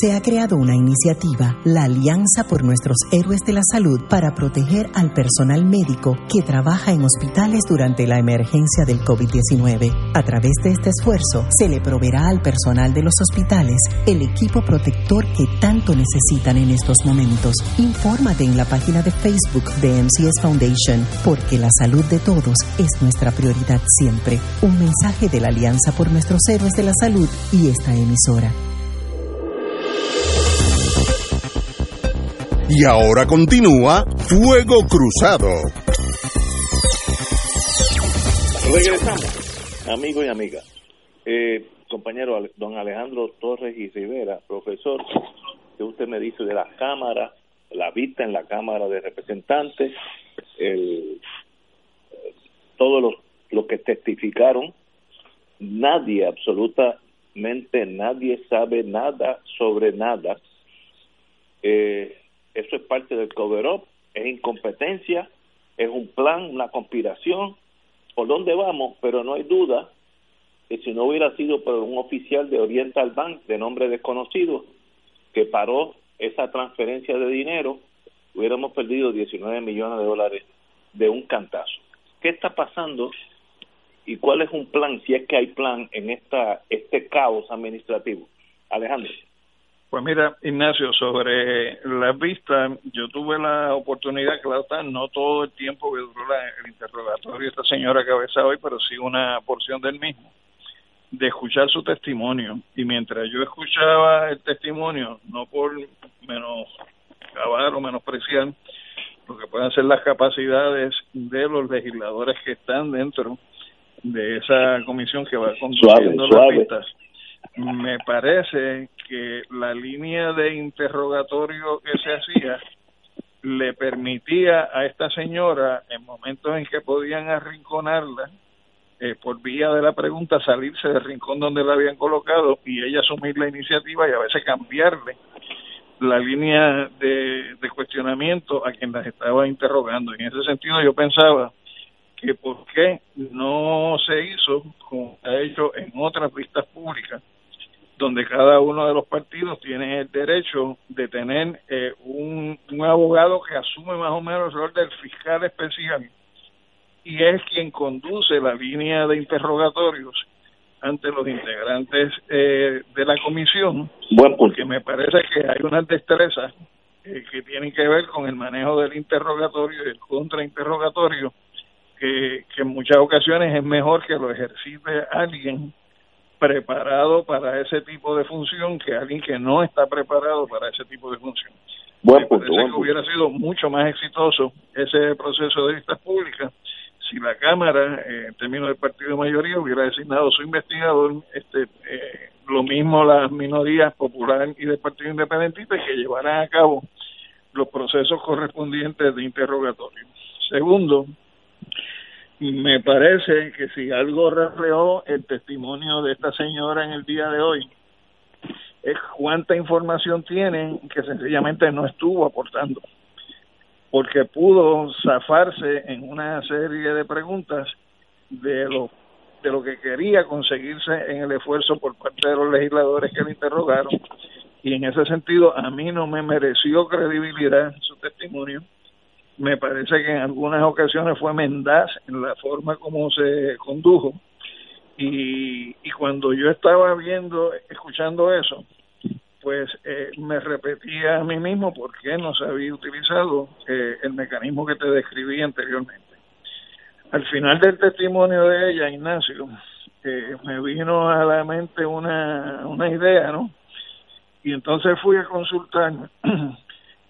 se ha creado una iniciativa, la Alianza por Nuestros Héroes de la Salud, para proteger al personal médico que trabaja en hospitales durante la emergencia del COVID-19. A través de este esfuerzo, se le proveerá al personal de los hospitales el equipo protector que tanto necesitan en estos momentos. Infórmate en la página de Facebook de MCS Foundation, porque la salud de todos es nuestra prioridad siempre. Un mensaje de la Alianza por Nuestros Héroes de la Salud y esta emisora. Y ahora continúa Fuego Cruzado. Regresamos, amigos y amigas. Eh, compañero don Alejandro Torres y Rivera, profesor, que usted me dice de la Cámara, la vista en la Cámara de Representantes, el, todos los, los que testificaron, nadie, absolutamente nadie sabe nada sobre nada. Eh, eso es parte del cover-up, es incompetencia, es un plan, una conspiración, por dónde vamos, pero no hay duda que si no hubiera sido por un oficial de Oriental Bank de nombre desconocido que paró esa transferencia de dinero, hubiéramos perdido 19 millones de dólares de un cantazo. ¿Qué está pasando y cuál es un plan, si es que hay plan en esta este caos administrativo? Alejandro. Pues mira, Ignacio, sobre la vista, yo tuve la oportunidad, claro está, no todo el tiempo que duró el interrogatorio de esta señora cabeza hoy, pero sí una porción del mismo, de escuchar su testimonio. Y mientras yo escuchaba el testimonio, no por menos acabar o menospreciar lo que pueden ser las capacidades de los legisladores que están dentro de esa comisión que va conduciendo las vistas me parece que la línea de interrogatorio que se hacía le permitía a esta señora, en momentos en que podían arrinconarla, eh, por vía de la pregunta, salirse del rincón donde la habían colocado y ella asumir la iniciativa y a veces cambiarle la línea de, de cuestionamiento a quien las estaba interrogando. En ese sentido, yo pensaba que por qué no se hizo como ha hecho en otras vistas públicas, donde cada uno de los partidos tiene el derecho de tener eh, un, un abogado que asume más o menos el rol del fiscal especial y es quien conduce la línea de interrogatorios ante los integrantes eh, de la comisión, porque me parece que hay unas destrezas eh, que tienen que ver con el manejo del interrogatorio y el contrainterrogatorio, que, que en muchas ocasiones es mejor que lo ejercite alguien preparado para ese tipo de función que alguien que no está preparado para ese tipo de función. Buen punto, que hubiera sido mucho más exitoso ese proceso de vistas públicas si la Cámara, eh, en términos del partido de mayoría, hubiera designado su investigador, este, eh, lo mismo las minorías popular y del Partido Independentista, que llevaran a cabo los procesos correspondientes de interrogatorio. Segundo, me parece que si algo reflejó el testimonio de esta señora en el día de hoy, es cuánta información tiene que sencillamente no estuvo aportando porque pudo zafarse en una serie de preguntas de lo de lo que quería conseguirse en el esfuerzo por parte de los legisladores que le interrogaron y en ese sentido a mí no me mereció credibilidad su testimonio. Me parece que en algunas ocasiones fue mendaz en la forma como se condujo y, y cuando yo estaba viendo, escuchando eso, pues eh, me repetía a mí mismo por qué no se había utilizado eh, el mecanismo que te describí anteriormente. Al final del testimonio de ella, Ignacio, eh, me vino a la mente una, una idea, ¿no? Y entonces fui a consultar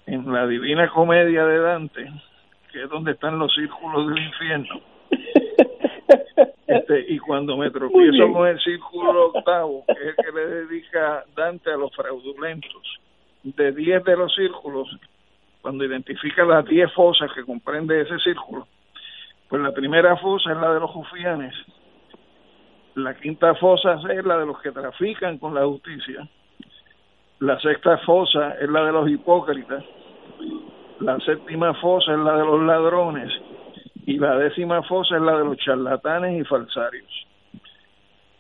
en la Divina Comedia de Dante, que es donde están los círculos del infierno. Este, y cuando me tropiezo con el círculo octavo, que es el que le dedica Dante a los fraudulentos, de 10 de los círculos, cuando identifica las 10 fosas que comprende ese círculo, pues la primera fosa es la de los jufianes, la quinta fosa es la de los que trafican con la justicia, la sexta fosa es la de los hipócritas, la séptima fosa es la de los ladrones y la décima fosa es la de los charlatanes y falsarios.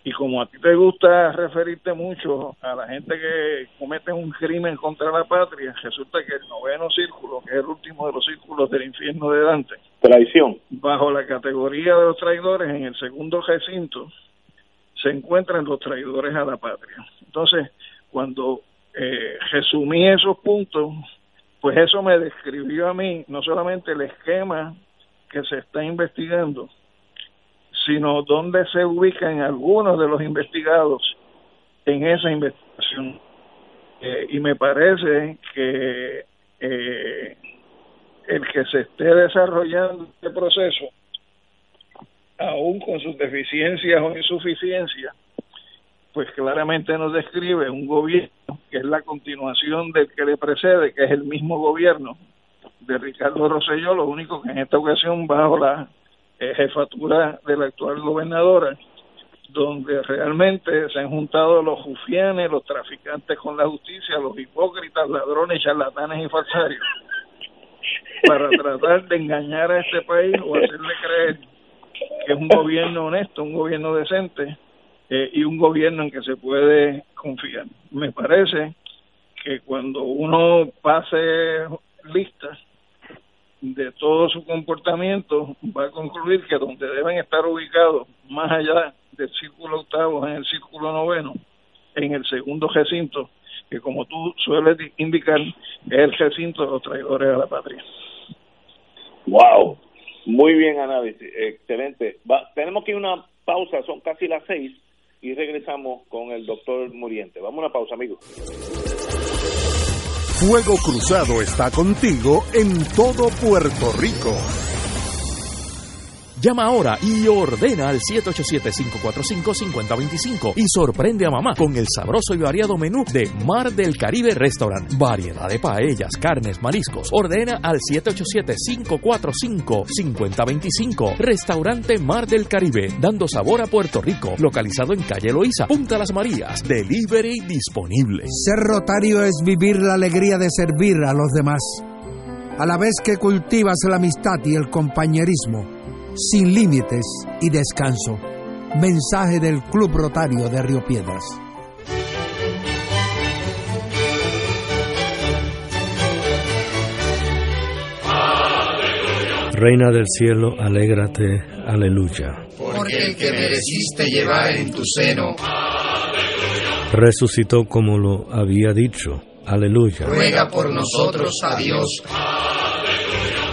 Y como a ti te gusta referirte mucho a la gente que comete un crimen contra la patria, resulta que el noveno círculo, que es el último de los círculos del infierno de Dante, traición, bajo la categoría de los traidores, en el segundo recinto, se encuentran los traidores a la patria. Entonces, cuando eh, resumí esos puntos, pues eso me describió a mí no solamente el esquema que se está investigando, sino dónde se ubican algunos de los investigados en esa investigación. Eh, y me parece que eh, el que se esté desarrollando este proceso, aún con sus deficiencias o insuficiencias, pues claramente nos describe un gobierno que es la continuación del que le precede, que es el mismo gobierno de Ricardo Rosselló, lo único que en esta ocasión bajo la eh, jefatura de la actual gobernadora, donde realmente se han juntado los jufianes, los traficantes con la justicia, los hipócritas, ladrones, charlatanes y falsarios, para tratar de engañar a este país o hacerle creer que es un gobierno honesto, un gobierno decente eh, y un gobierno en que se puede confiar. Me parece que cuando uno pase listas de todo su comportamiento va a concluir que donde deben estar ubicados, más allá del círculo octavo, en el círculo noveno, en el segundo recinto, que como tú sueles indicar, es el recinto de los traidores a la patria. ¡Wow! Muy bien análisis, excelente. Va, tenemos que ir una pausa, son casi las seis, y regresamos con el doctor Muriente. Vamos a una pausa, amigos. Fuego Cruzado está contigo en todo Puerto Rico. Llama ahora y ordena al 787-545-5025 y sorprende a mamá con el sabroso y variado menú de Mar del Caribe Restaurant. Variedad de paellas, carnes, mariscos. Ordena al 787-545-5025. Restaurante Mar del Caribe, dando sabor a Puerto Rico. Localizado en calle Loíza, Punta Las Marías. Delivery disponible. Ser rotario es vivir la alegría de servir a los demás. A la vez que cultivas la amistad y el compañerismo sin límites y descanso. Mensaje del Club Rotario de Río Piedras. Reina del cielo, alégrate, aleluya. Porque el que mereciste llevar en tu seno, resucitó como lo había dicho, aleluya. Ruega por nosotros a Dios.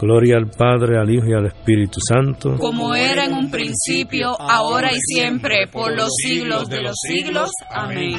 Gloria al Padre, al Hijo y al Espíritu Santo. Como era en un principio, ahora y siempre, por los siglos de los siglos. Amén.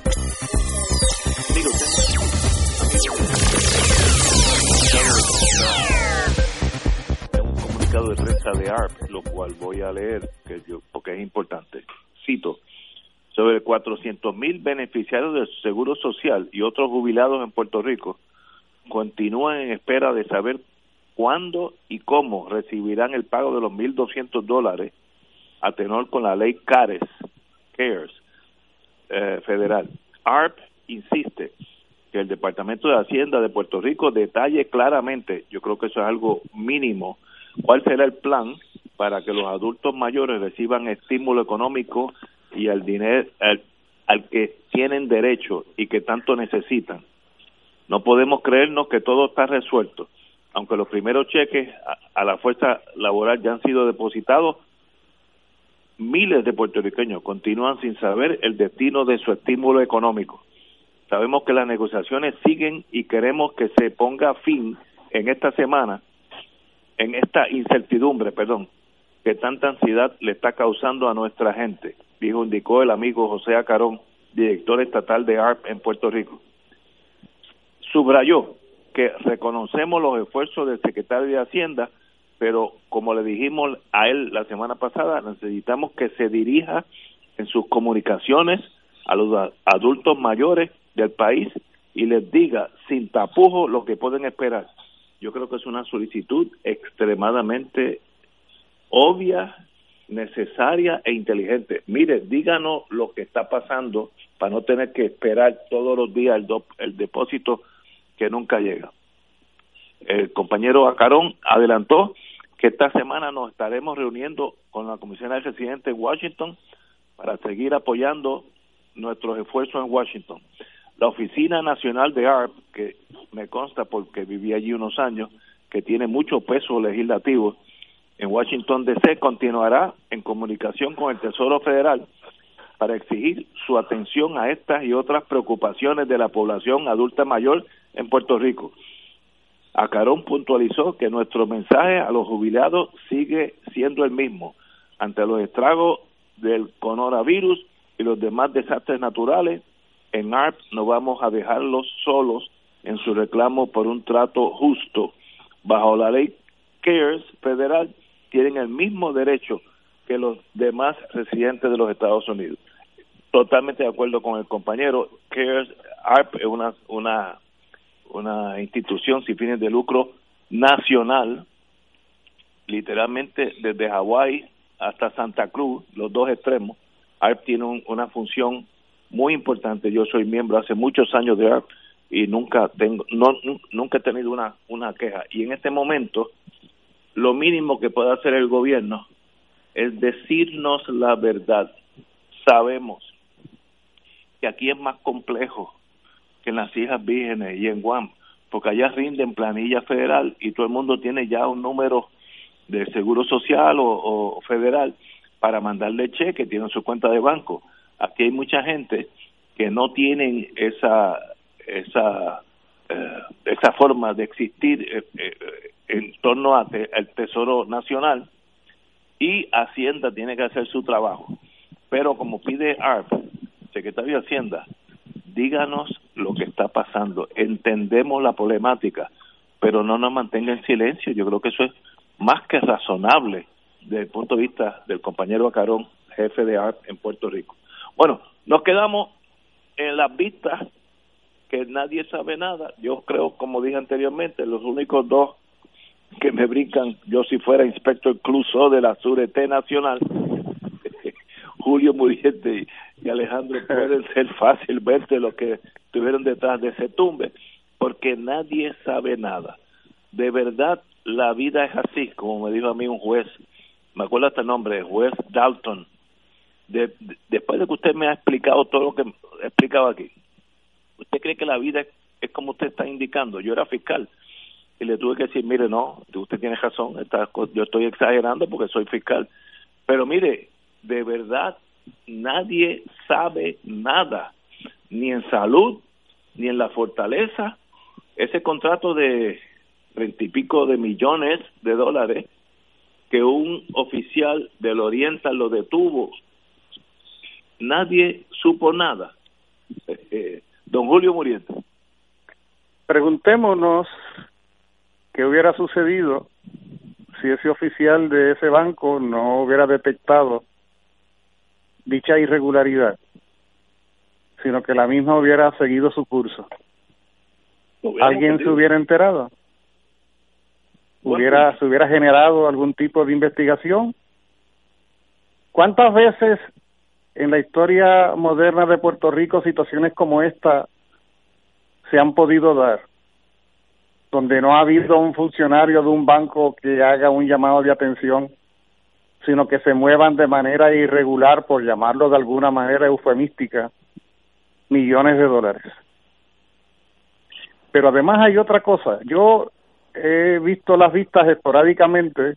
Comunicado de prensa de ARP, lo cual voy a leer que yo, porque es importante. Cito, sobre 400 mil beneficiarios del Seguro Social y otros jubilados en Puerto Rico continúan en espera de saber cuándo y cómo recibirán el pago de los 1.200 dólares a tenor con la ley CARES, CARES eh, federal. ARP insiste que el Departamento de Hacienda de Puerto Rico detalle claramente, yo creo que eso es algo mínimo, cuál será el plan para que los adultos mayores reciban estímulo económico y el dinero al, que tienen derecho y que tanto necesitan. No podemos creernos que todo está resuelto, aunque los primeros cheques a la fuerza laboral ya han sido depositados miles de puertorriqueños continúan sin saber el destino de su estímulo económico. Sabemos que las negociaciones siguen y queremos que se ponga fin en esta semana, en esta incertidumbre, perdón, que tanta ansiedad le está causando a nuestra gente, dijo, indicó el amigo José Acarón, director estatal de ARP en Puerto Rico. Subrayó que reconocemos los esfuerzos del secretario de Hacienda pero como le dijimos a él la semana pasada, necesitamos que se dirija en sus comunicaciones a los adultos mayores del país y les diga sin tapujo lo que pueden esperar. Yo creo que es una solicitud extremadamente obvia, necesaria e inteligente. Mire, díganos lo que está pasando para no tener que esperar todos los días el, el depósito que nunca llega. El compañero Acarón adelantó que esta semana nos estaremos reuniendo con la Comisión de Residentes en Washington para seguir apoyando nuestros esfuerzos en Washington. La Oficina Nacional de ARP, que me consta porque viví allí unos años, que tiene mucho peso legislativo en Washington DC, continuará en comunicación con el Tesoro Federal para exigir su atención a estas y otras preocupaciones de la población adulta mayor en Puerto Rico. Acarón puntualizó que nuestro mensaje a los jubilados sigue siendo el mismo. Ante los estragos del coronavirus y los demás desastres naturales, en ARP no vamos a dejarlos solos en su reclamo por un trato justo. Bajo la ley CARES federal, tienen el mismo derecho que los demás residentes de los Estados Unidos. Totalmente de acuerdo con el compañero, CARES, ARP es una, una una institución sin fines de lucro nacional, literalmente desde Hawái hasta Santa Cruz, los dos extremos. ARP tiene una función muy importante. Yo soy miembro hace muchos años de ARP y nunca tengo, no, nunca he tenido una, una queja. Y en este momento, lo mínimo que puede hacer el gobierno es decirnos la verdad. Sabemos que aquí es más complejo que en las hijas vírgenes y en Guam, porque allá rinden planilla federal y todo el mundo tiene ya un número de seguro social o, federal para mandarle cheque, tienen su cuenta de banco. Aquí hay mucha gente que no tienen esa esa eh, esa forma de existir eh, eh, en torno al Tesoro Nacional y Hacienda tiene que hacer su trabajo. Pero como pide ARP, secretario de Hacienda, díganos lo que está pasando. Entendemos la problemática, pero no nos mantenga en silencio. Yo creo que eso es más que razonable desde el punto de vista del compañero Acarón, jefe de ARP en Puerto Rico. Bueno, nos quedamos en las vistas que nadie sabe nada. Yo creo, como dije anteriormente, los únicos dos que me brincan, yo si fuera inspector incluso de la Surete Nacional, Julio Muriente y Alejandro puede ser fácil verte lo que estuvieron detrás de ese tumbe, porque nadie sabe nada. De verdad, la vida es así, como me dijo a mí un juez, me acuerdo hasta el nombre, juez Dalton. De, después de que usted me ha explicado todo lo que he explicado aquí, ¿usted cree que la vida es como usted está indicando? Yo era fiscal y le tuve que decir, mire, no, usted tiene razón, yo estoy exagerando porque soy fiscal. Pero mire, de verdad, nadie sabe nada, ni en salud, ni en la fortaleza. Ese contrato de treinta y pico de millones de dólares que un oficial del Oriental lo detuvo, nadie supo nada. Eh, eh, don Julio Muriente. Preguntémonos qué hubiera sucedido si ese oficial de ese banco no hubiera detectado dicha irregularidad, sino que la misma hubiera seguido su curso. ¿Alguien se hubiera enterado? ¿Hubiera, ¿Se hubiera generado algún tipo de investigación? ¿Cuántas veces en la historia moderna de Puerto Rico situaciones como esta se han podido dar? donde no ha habido un funcionario de un banco que haga un llamado de atención, sino que se muevan de manera irregular, por llamarlo de alguna manera eufemística, millones de dólares. Pero además hay otra cosa. Yo he visto las vistas esporádicamente,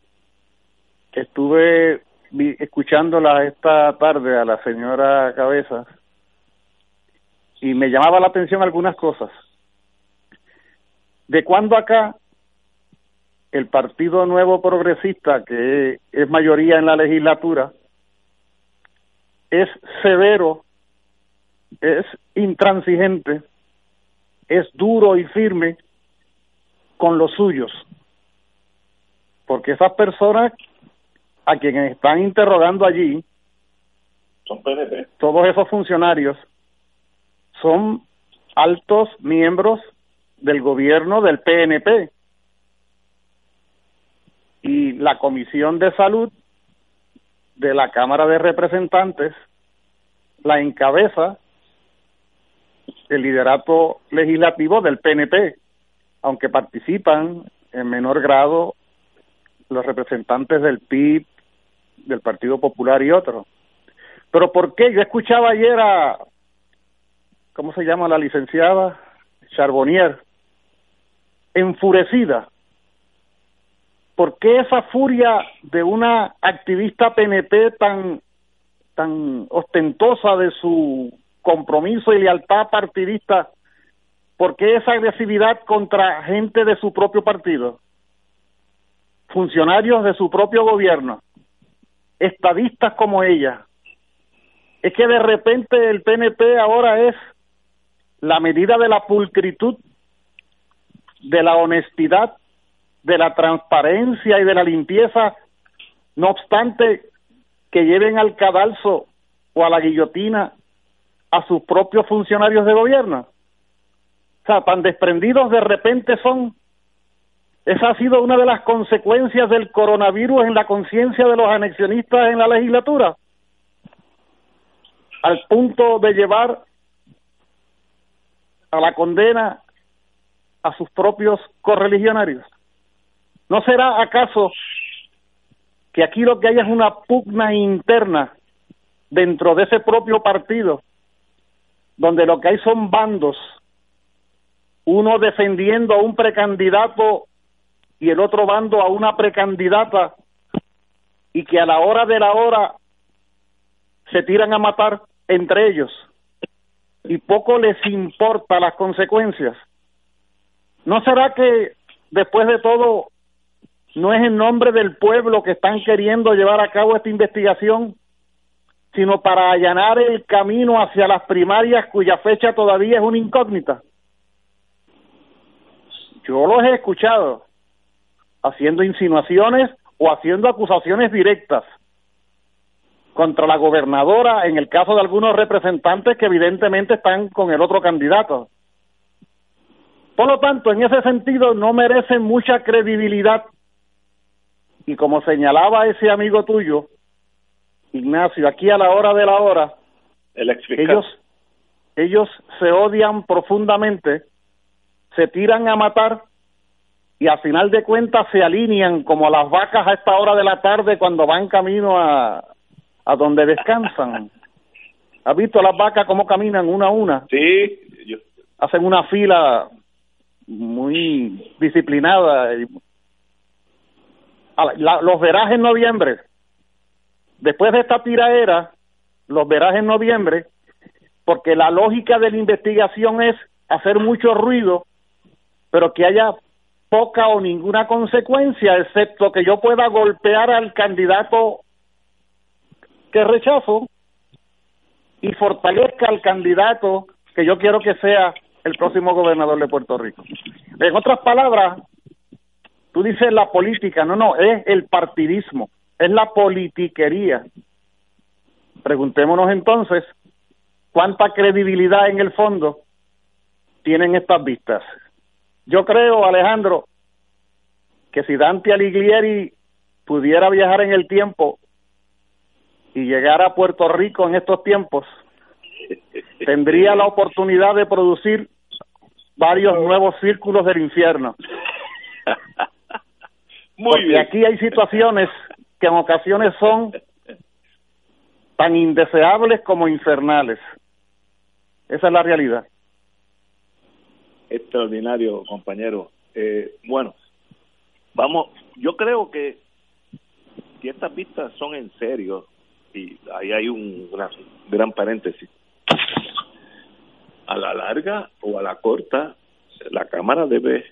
estuve escuchándola esta tarde a la señora Cabezas y me llamaba la atención algunas cosas. ¿De cuándo acá el Partido Nuevo Progresista, que es mayoría en la legislatura, es severo, es intransigente, es duro y firme con los suyos? Porque esas personas a quienes están interrogando allí, son PNP. todos esos funcionarios, son altos miembros del gobierno del PNP. Y la Comisión de Salud de la Cámara de Representantes la encabeza el liderato legislativo del PNP, aunque participan en menor grado los representantes del PIB, del Partido Popular y otros. Pero ¿por qué? Yo escuchaba ayer a, ¿cómo se llama la licenciada? Charbonnier, enfurecida. ¿Por qué esa furia de una activista PNP tan, tan ostentosa de su compromiso y lealtad partidista? ¿Por qué esa agresividad contra gente de su propio partido? Funcionarios de su propio gobierno, estadistas como ella. Es que de repente el PNP ahora es la medida de la pulcritud de la honestidad, de la transparencia y de la limpieza, no obstante que lleven al cadalso o a la guillotina a sus propios funcionarios de gobierno. O sea, tan desprendidos de repente son. Esa ha sido una de las consecuencias del coronavirus en la conciencia de los anexionistas en la legislatura, al punto de llevar a la condena a sus propios correligionarios. ¿No será acaso que aquí lo que hay es una pugna interna dentro de ese propio partido, donde lo que hay son bandos, uno defendiendo a un precandidato y el otro bando a una precandidata, y que a la hora de la hora se tiran a matar entre ellos, y poco les importa las consecuencias. ¿No será que después de todo no es en nombre del pueblo que están queriendo llevar a cabo esta investigación, sino para allanar el camino hacia las primarias cuya fecha todavía es una incógnita? Yo los he escuchado haciendo insinuaciones o haciendo acusaciones directas contra la gobernadora en el caso de algunos representantes que evidentemente están con el otro candidato. Por lo tanto, en ese sentido no merecen mucha credibilidad. Y como señalaba ese amigo tuyo, Ignacio, aquí a la hora de la hora, ellos, ellos se odian profundamente, se tiran a matar y a final de cuentas se alinean como las vacas a esta hora de la tarde cuando van camino a, a donde descansan. ¿Has visto las vacas cómo caminan una a una? Sí, hacen una fila muy disciplinada. Y, los verás en noviembre. Después de esta tiraera, los verás en noviembre, porque la lógica de la investigación es hacer mucho ruido, pero que haya poca o ninguna consecuencia, excepto que yo pueda golpear al candidato que rechazo y fortalezca al candidato que yo quiero que sea el próximo gobernador de Puerto Rico. En otras palabras, tú dices la política, no, no, es el partidismo, es la politiquería. Preguntémonos entonces cuánta credibilidad en el fondo tienen estas vistas. Yo creo, Alejandro, que si Dante Alighieri pudiera viajar en el tiempo y llegar a Puerto Rico en estos tiempos, tendría la oportunidad de producir varios nuevos círculos del infierno. Muy Porque aquí hay situaciones que en ocasiones son tan indeseables como infernales. Esa es la realidad. Extraordinario, compañero. Eh, bueno, vamos, yo creo que si estas vistas son en serio, y ahí hay un gran paréntesis, a la larga o a la corta, la Cámara debe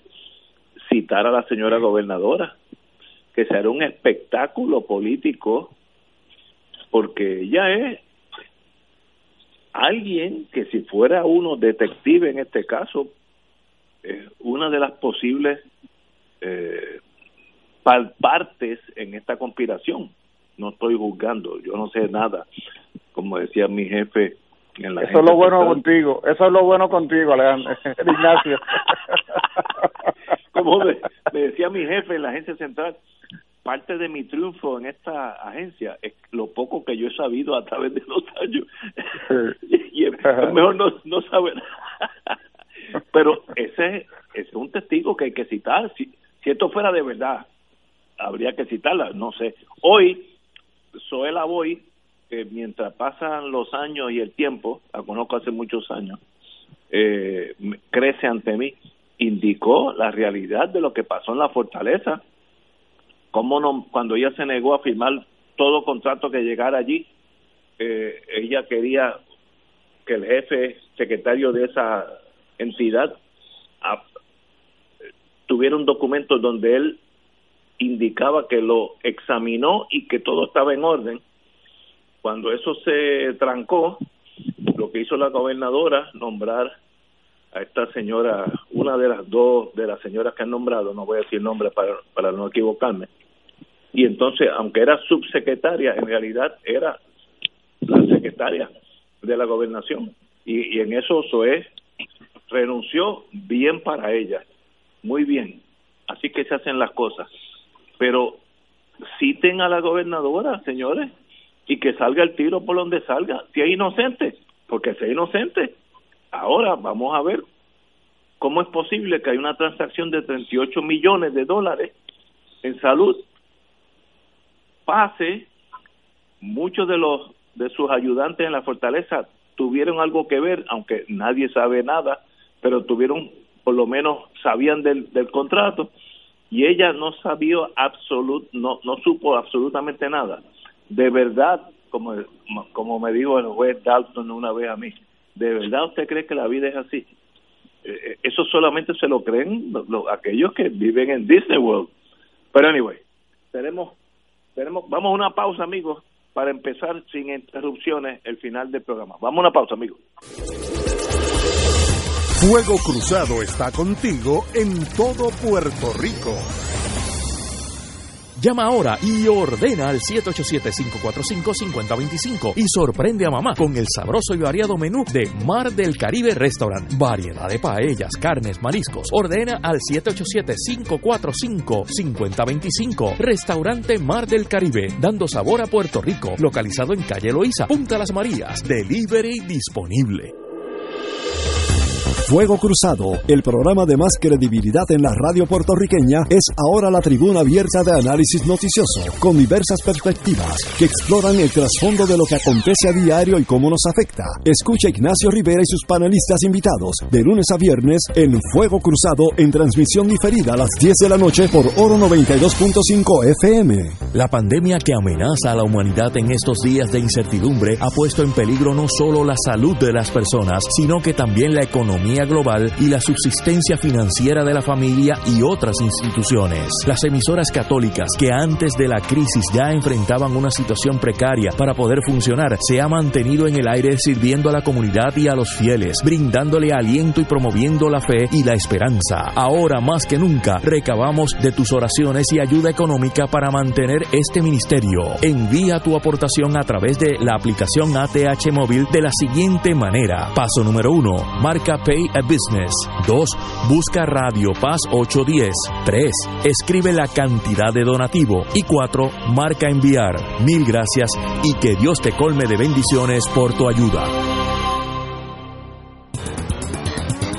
citar a la señora gobernadora, que será un espectáculo político, porque ella es alguien que si fuera uno detective en este caso, es una de las posibles eh, partes en esta conspiración. No estoy juzgando, yo no sé nada. Como decía mi jefe, eso es lo bueno contigo, eso es lo bueno contigo, Alejandro, Ignacio. Como me, decía mi jefe en la agencia central, parte de mi triunfo en esta agencia es lo poco que yo he sabido a través de los años. y es mejor no, no saber. Pero ese, ese es un testigo que hay que citar. Si, si esto fuera de verdad, habría que citarla, no sé. Hoy, Zoela Boy mientras pasan los años y el tiempo, la conozco hace muchos años, eh, crece ante mí, indicó la realidad de lo que pasó en la fortaleza, cómo no, cuando ella se negó a firmar todo contrato que llegara allí, eh, ella quería que el jefe secretario de esa entidad tuviera un documento donde él indicaba que lo examinó y que todo estaba en orden cuando eso se trancó, lo que hizo la gobernadora, nombrar a esta señora, una de las dos de las señoras que han nombrado, no voy a decir nombre para, para no equivocarme, y entonces, aunque era subsecretaria, en realidad era la secretaria de la gobernación. Y, y en eso Zoé renunció bien para ella, muy bien. Así que se hacen las cosas. Pero citen a la gobernadora, señores, y que salga el tiro por donde salga, si es inocente, porque si es inocente. Ahora vamos a ver cómo es posible que hay una transacción de 38 millones de dólares en salud pase, muchos de los de sus ayudantes en la fortaleza tuvieron algo que ver, aunque nadie sabe nada, pero tuvieron, por lo menos sabían del, del contrato, y ella no sabía absolut, no, no supo absolutamente nada de verdad, como, como me dijo el juez Dalton una vez a mí, ¿de verdad usted cree que la vida es así? Eh, eh, eso solamente se lo creen aquellos que viven en Disney World. Pero anyway, tenemos, tenemos, vamos a una pausa, amigos, para empezar sin interrupciones el final del programa. Vamos a una pausa, amigos. Fuego Cruzado está contigo en todo Puerto Rico. Llama ahora y ordena al 787-545-5025 y sorprende a mamá con el sabroso y variado menú de Mar del Caribe Restaurant. Variedad de paellas, carnes, mariscos. Ordena al 787-545-5025. Restaurante Mar del Caribe, dando sabor a Puerto Rico. Localizado en calle Loíza, Punta Las Marías. Delivery disponible. Fuego Cruzado, el programa de más credibilidad en la radio puertorriqueña, es ahora la tribuna abierta de análisis noticioso, con diversas perspectivas que exploran el trasfondo de lo que acontece a diario y cómo nos afecta. Escucha Ignacio Rivera y sus panelistas invitados de lunes a viernes en Fuego Cruzado en transmisión diferida a las 10 de la noche por Oro 92.5 FM. La pandemia que amenaza a la humanidad en estos días de incertidumbre ha puesto en peligro no solo la salud de las personas, sino que también la economía global y la subsistencia financiera de la familia y otras instituciones. Las emisoras católicas que antes de la crisis ya enfrentaban una situación precaria para poder funcionar se ha mantenido en el aire sirviendo a la comunidad y a los fieles, brindándole aliento y promoviendo la fe y la esperanza. Ahora más que nunca recabamos de tus oraciones y ayuda económica para mantener este ministerio. Envía tu aportación a través de la aplicación ATH móvil de la siguiente manera. Paso número 1. Marca Pay a Business. 2. Busca Radio Paz 810. 3. Escribe la cantidad de donativo. Y 4. Marca enviar. Mil gracias y que Dios te colme de bendiciones por tu ayuda.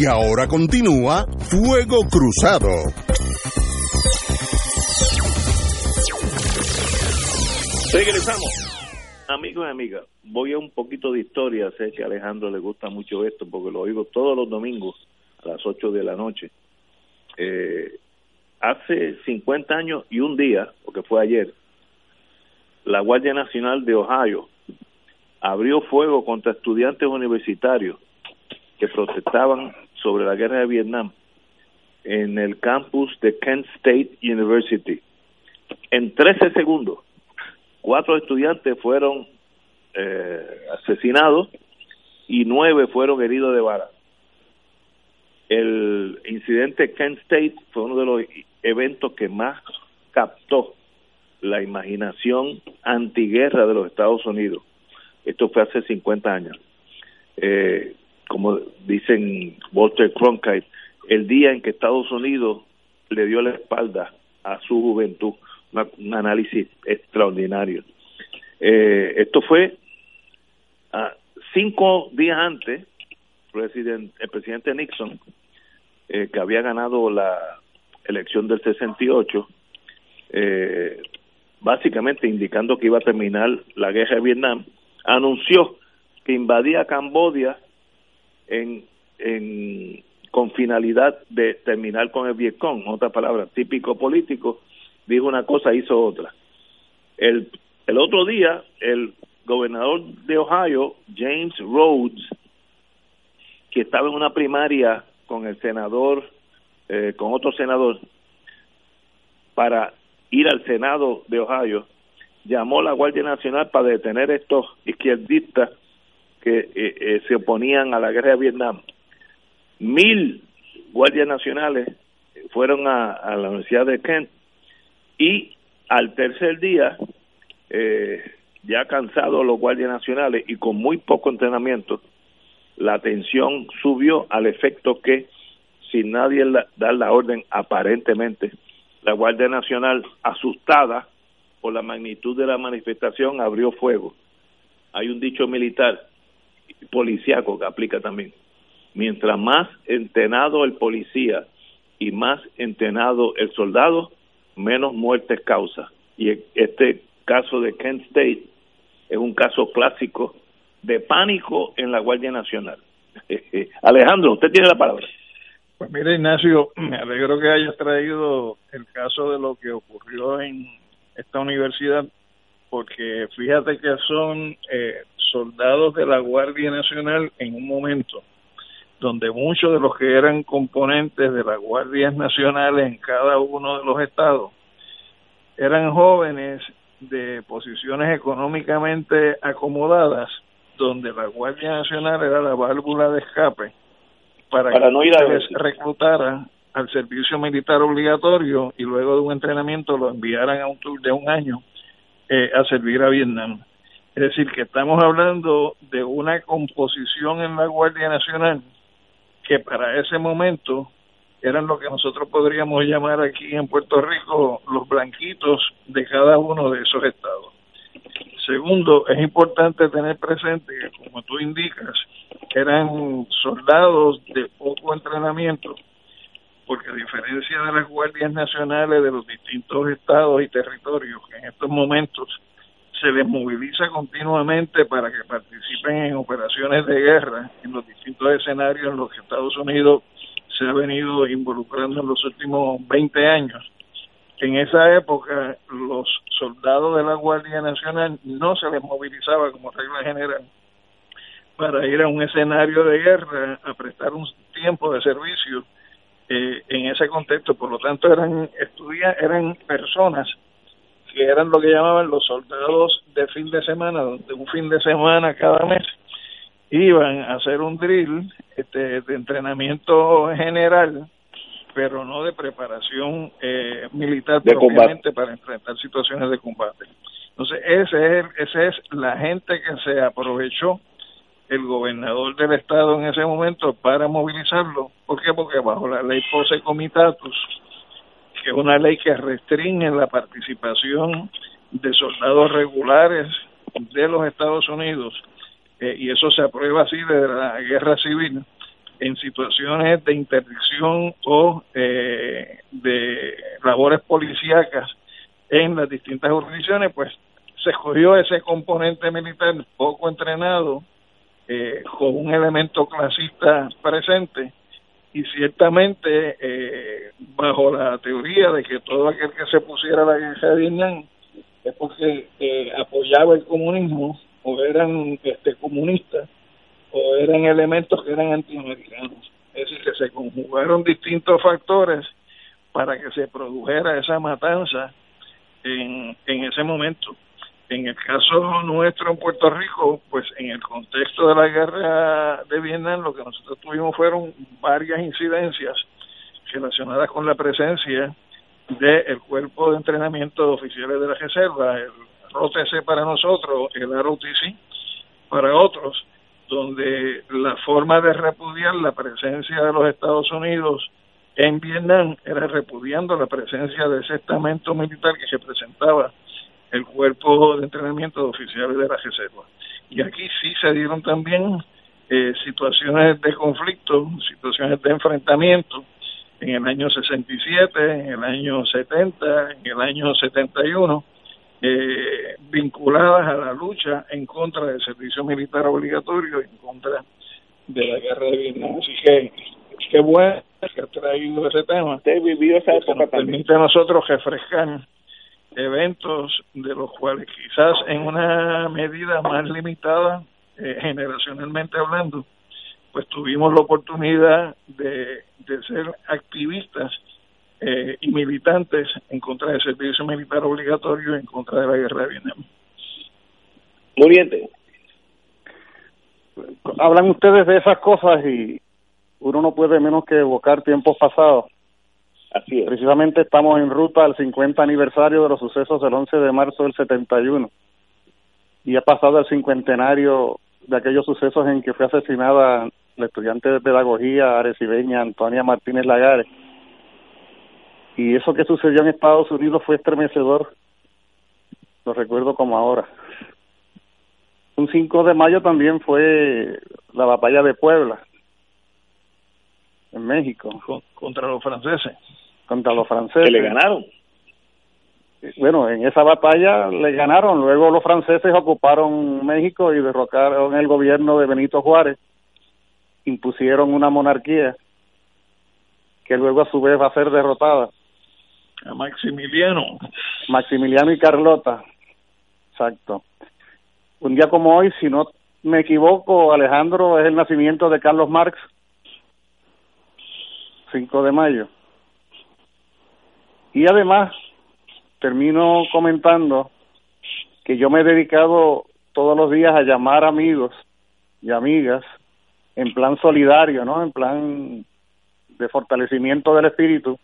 Y ahora continúa Fuego Cruzado. Regresamos. Amigos y amigas, voy a un poquito de historia. Sé que a Alejandro le gusta mucho esto porque lo oigo todos los domingos a las 8 de la noche. Eh, hace 50 años y un día, porque fue ayer, la Guardia Nacional de Ohio abrió fuego contra estudiantes universitarios que protestaban sobre la guerra de Vietnam en el campus de Kent State University. En 13 segundos, cuatro estudiantes fueron eh, asesinados y nueve fueron heridos de bala. El incidente Kent State fue uno de los eventos que más captó la imaginación antiguerra de los Estados Unidos. Esto fue hace 50 años. Eh, como dicen Walter Cronkite, el día en que Estados Unidos le dio la espalda a su juventud, un análisis extraordinario. Eh, esto fue ah, cinco días antes, el presidente Nixon, eh, que había ganado la elección del 68, eh, básicamente indicando que iba a terminar la guerra de Vietnam, anunció que invadía Cambodia en, en, con finalidad de terminar con el Vietcong, otra palabra, típico político, dijo una cosa, hizo otra. El, el otro día, el gobernador de Ohio, James Rhodes, que estaba en una primaria con el senador, eh, con otro senador, para ir al Senado de Ohio, llamó a la Guardia Nacional para detener estos izquierdistas que eh, eh, se oponían a la guerra de Vietnam. Mil guardias nacionales fueron a, la Universidad de Kent y al tercer día, eh, ya cansados los guardias nacionales y con muy poco entrenamiento, la tensión subió al efecto que, sin nadie dar la orden aparentemente, la Guardia Nacional, asustada por la magnitud de la manifestación, abrió fuego. Hay un dicho militar, policíaco que aplica también. Mientras más entrenado el policía y más entrenado el soldado, menos muertes causa. Y este caso de Kent State es un caso clásico de pánico en la Guardia Nacional. Alejandro, usted tiene la palabra. Pues mire, Ignacio, me alegro que hayas traído el caso de lo que ocurrió en esta universidad, porque fíjate que son eh, soldados de la Guardia Nacional en un momento donde muchos de los que eran componentes de las guardias nacionales en cada uno de los estados eran jóvenes de posiciones económicamente acomodadas donde la Guardia Nacional era la válvula de escape para, Para que no ir a les reclutara al servicio militar obligatorio y luego de un entrenamiento lo enviaran a un tour de un año eh, a servir a Vietnam. Es decir, que estamos hablando de una composición en la Guardia Nacional que para ese momento eran lo que nosotros podríamos llamar aquí en Puerto Rico los blanquitos de cada uno de esos estados. Segundo, es importante tener presente que, como tú indicas, eran soldados de poco entrenamiento, porque a diferencia de las guardias nacionales de los distintos estados y territorios que en estos momentos se les moviliza continuamente para que participen en operaciones de guerra en los distintos escenarios en los que Estados Unidos se ha venido involucrando en los últimos 20 años. En esa época, los soldados de la Guardia Nacional no se les movilizaba como regla general para ir a un escenario de guerra a prestar un tiempo de servicio eh, en ese contexto. Por lo tanto, eran eran personas que eran lo que llamaban los soldados de fin de semana, donde un fin de semana cada mes iban a hacer un drill este, de entrenamiento general, pero no de preparación eh, militar De propiamente para enfrentar situaciones de combate. Entonces, ese es, ese es la gente que se aprovechó el gobernador del estado en ese momento para movilizarlo. ¿Por qué? Porque bajo la ley Pose Comitatus, es una ley que restringe la participación de soldados regulares de los Estados Unidos, eh, y eso se aprueba así de la guerra civil, en situaciones de interdicción o eh, de labores policíacas en las distintas jurisdicciones, pues se escogió ese componente militar poco entrenado, eh, con un elemento clasista presente, y ciertamente eh, bajo la teoría de que todo aquel que se pusiera la guerra de Vietnam es porque eh, apoyaba el comunismo o eran este comunistas o eran elementos que eran antiamericanos. Es decir, que se conjugaron distintos factores para que se produjera esa matanza en, en ese momento. En el caso nuestro en Puerto Rico, pues en el contexto de la guerra de Vietnam, lo que nosotros tuvimos fueron varias incidencias relacionadas con la presencia del cuerpo de entrenamiento de oficiales de la reserva, el ROTC para nosotros, el ROTC para otros, donde la forma de repudiar la presencia de los Estados Unidos en Vietnam era repudiando la presencia de ese estamento militar que se presentaba el cuerpo de entrenamiento de oficiales de la reserva. Y aquí sí se dieron también eh, situaciones de conflicto, situaciones de enfrentamiento en el año 67, en el año 70, en el año 71, eh, vinculadas a la lucha en contra del servicio militar obligatorio, en contra de la guerra de Vietnam. Así que qué bueno que ha traído ese tema. Usted vivió esa porque época nos también. permite a nosotros refrescar eventos de los cuales quizás en una medida más limitada, eh, generacionalmente hablando, pues tuvimos la oportunidad de, de ser activistas eh, y militantes en contra del servicio militar obligatorio y en contra de la guerra de Vietnam. Muriente. Hablan ustedes de esas cosas y uno no puede menos que evocar tiempos pasados. Precisamente estamos en ruta al 50 aniversario de los sucesos del 11 de marzo del 71 y ha pasado el cincuentenario de aquellos sucesos en que fue asesinada la estudiante de pedagogía arecibeña Antonia Martínez Lagares. Y eso que sucedió en Estados Unidos fue estremecedor. Lo recuerdo como ahora. Un 5 de mayo también fue la batalla de Puebla, en México. contra los franceses. Contra los franceses. Que le ganaron. Bueno, en esa batalla le ganaron. Luego los franceses ocuparon México y derrocaron el gobierno de Benito Juárez. Impusieron una monarquía que luego a su vez va a ser derrotada. A Maximiliano. Maximiliano y Carlota. Exacto. Un día como hoy, si no me equivoco, Alejandro, es el nacimiento de Carlos Marx. 5 de mayo. Y además, termino comentando que yo me he dedicado todos los días a llamar amigos y amigas en plan solidario, ¿no? En plan de fortalecimiento del espíritu.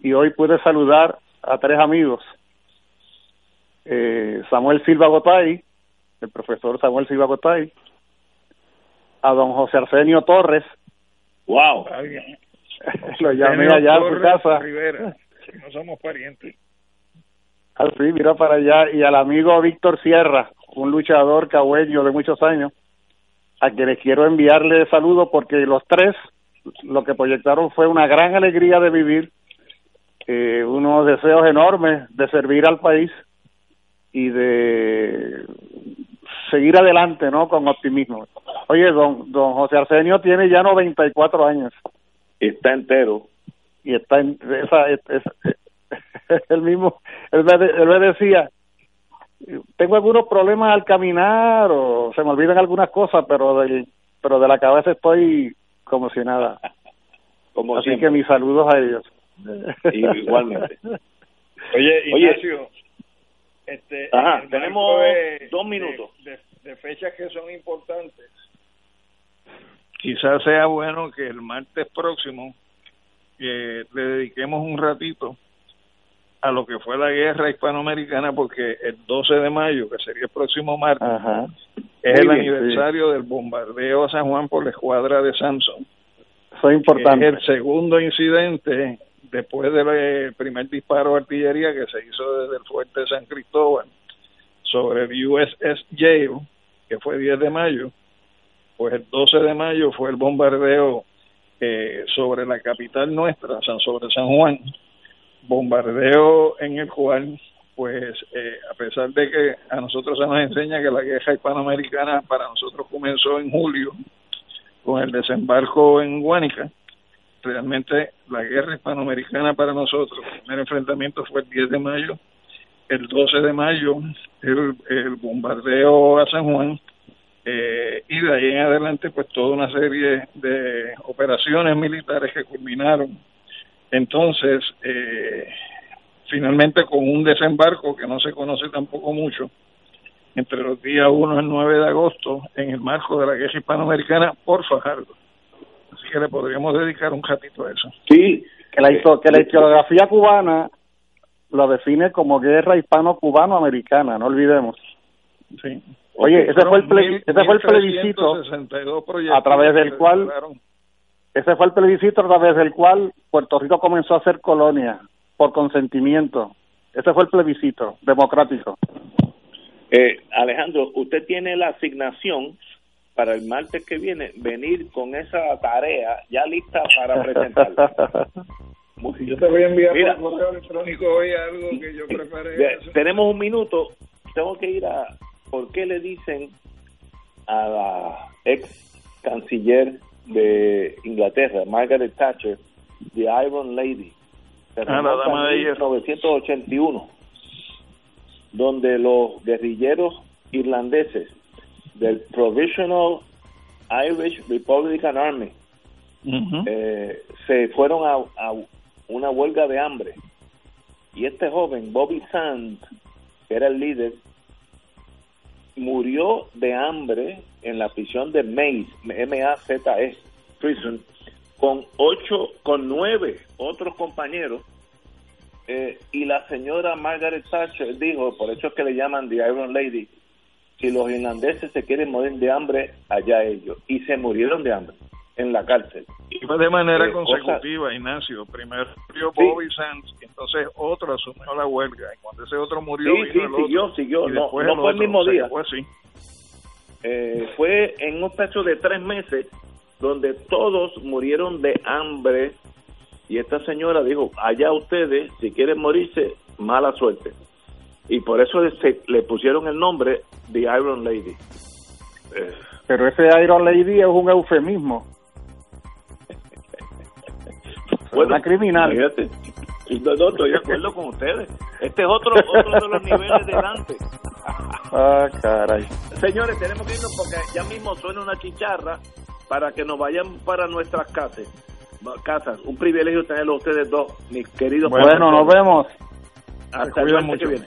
Y hoy pude saludar a tres amigos. Eh, Samuel Silva Gotay, el profesor Samuel Silva Gotay, a don José Arsenio Torres. ¡Wow! Lo llamé allá a su casa. Rivera, no somos parientes. Así, mira para allá. Y al amigo Víctor Sierra, un luchador cagüeño de muchos años, a quien les quiero enviarle saludos porque los tres lo que proyectaron fue una gran alegría de vivir, eh, unos deseos enormes de servir al país y de seguir adelante, ¿no? Con optimismo. Oye, don, don José Arsenio tiene ya 94 años. Está entero. Y está en esa, es, el mismo, él me, él me decía, tengo algunos problemas al caminar o se me olvidan algunas cosas, pero del, pero de la cabeza estoy como si nada. Como Así siempre. que mis saludos a ellos. Igualmente. Oye, Oye. Ignacio, este, Ajá, tenemos de- dos de- minutos. De, de fechas que son importantes. Quizás sea bueno que el martes próximo que le dediquemos un ratito a lo que fue la guerra hispanoamericana porque el 12 de mayo, que sería el próximo martes, Ajá. es el bien, aniversario del bombardeo a San Juan por la escuadra de Samson. Eso es importante. Es el segundo incidente después del primer disparo de artillería que se hizo desde el fuerte de San Cristóbal sobre el USS Yale, que fue 10 de mayo, pues el 12 de mayo fue el bombardeo eh, sobre la capital nuestra, San sobre San Juan, bombardeo en el cual, pues eh, a pesar de que a nosotros se nos enseña que la guerra hispanoamericana para nosotros comenzó en julio con el desembarco en Guánica, realmente la guerra hispanoamericana para nosotros, el primer enfrentamiento fue el 10 de mayo, el 12 de mayo el, el bombardeo a San Juan eh, y de ahí en adelante pues toda una serie de operaciones militares que culminaron. Entonces eh, finalmente con un desembarco que no se conoce tampoco mucho entre los días 1 y el 9 de agosto en el marco de la guerra hispanoamericana por Fajardo. Así que le podríamos dedicar un ratito a eso. Sí, Que la, histo- que la historiografía cubana lo define como guerra hispano-cubano-americana, no olvidemos. sí Oye, ese fue el, ple- ese fue el plebiscito 1362 proyectos a través del cual ese fue el plebiscito a través del cual Puerto Rico comenzó a ser colonia por consentimiento. Ese fue el plebiscito democrático. Eh, Alejandro, usted tiene la asignación para el martes que viene venir con esa tarea ya lista para presentarla. Yo te voy a enviar Mira. por correo electrónico hoy algo que yo preparé tenemos un minuto. Tengo que ir a. ¿Por qué le dicen a la ex canciller de Inglaterra, Margaret Thatcher, The Iron Lady? Se Ah, la dama a de hierro. 1981, donde los guerrilleros irlandeses del Provisional Irish Republican Army eh, se fueron a, a una huelga de hambre y este joven Bobby Sands que era el líder murió de hambre en la prisión de Maze M-A-Z-E prison con ocho con nueve otros compañeros eh, y la señora Margaret Thatcher dijo por eso es que le llaman the Iron Lady si los irlandeses se quieren morir de hambre allá ellos y se murieron de hambre en la cárcel Y fue de manera Eh, consecutiva, Ignacio. Primero murió Sí. Bobby Sands, y entonces otro asumió la huelga. Y cuando ese otro murió, Sí, vino sí, el otro. siguió, siguió. Y No- no el fue el otro. mismo O sea, día. Fue así. Eh, fue en un plazo de tres meses donde todos murieron de hambre y esta señora dijo, allá ustedes, si quieren morirse, mala suerte. Y por eso se, le pusieron el nombre The Iron Lady. Eh, Pero ese Iron Lady es un eufemismo. Una criminal. imagínate. No, no, estoy de acuerdo con ustedes. Este es otro, otro de los niveles de Dante. Ah, caray. Señores, tenemos que irnos porque ya mismo suena una chicharra para que nos vayan para nuestras casas. casas. Un privilegio tenerlo ustedes dos, mis queridos. Bueno, nos vemos. Hasta el martes que viene.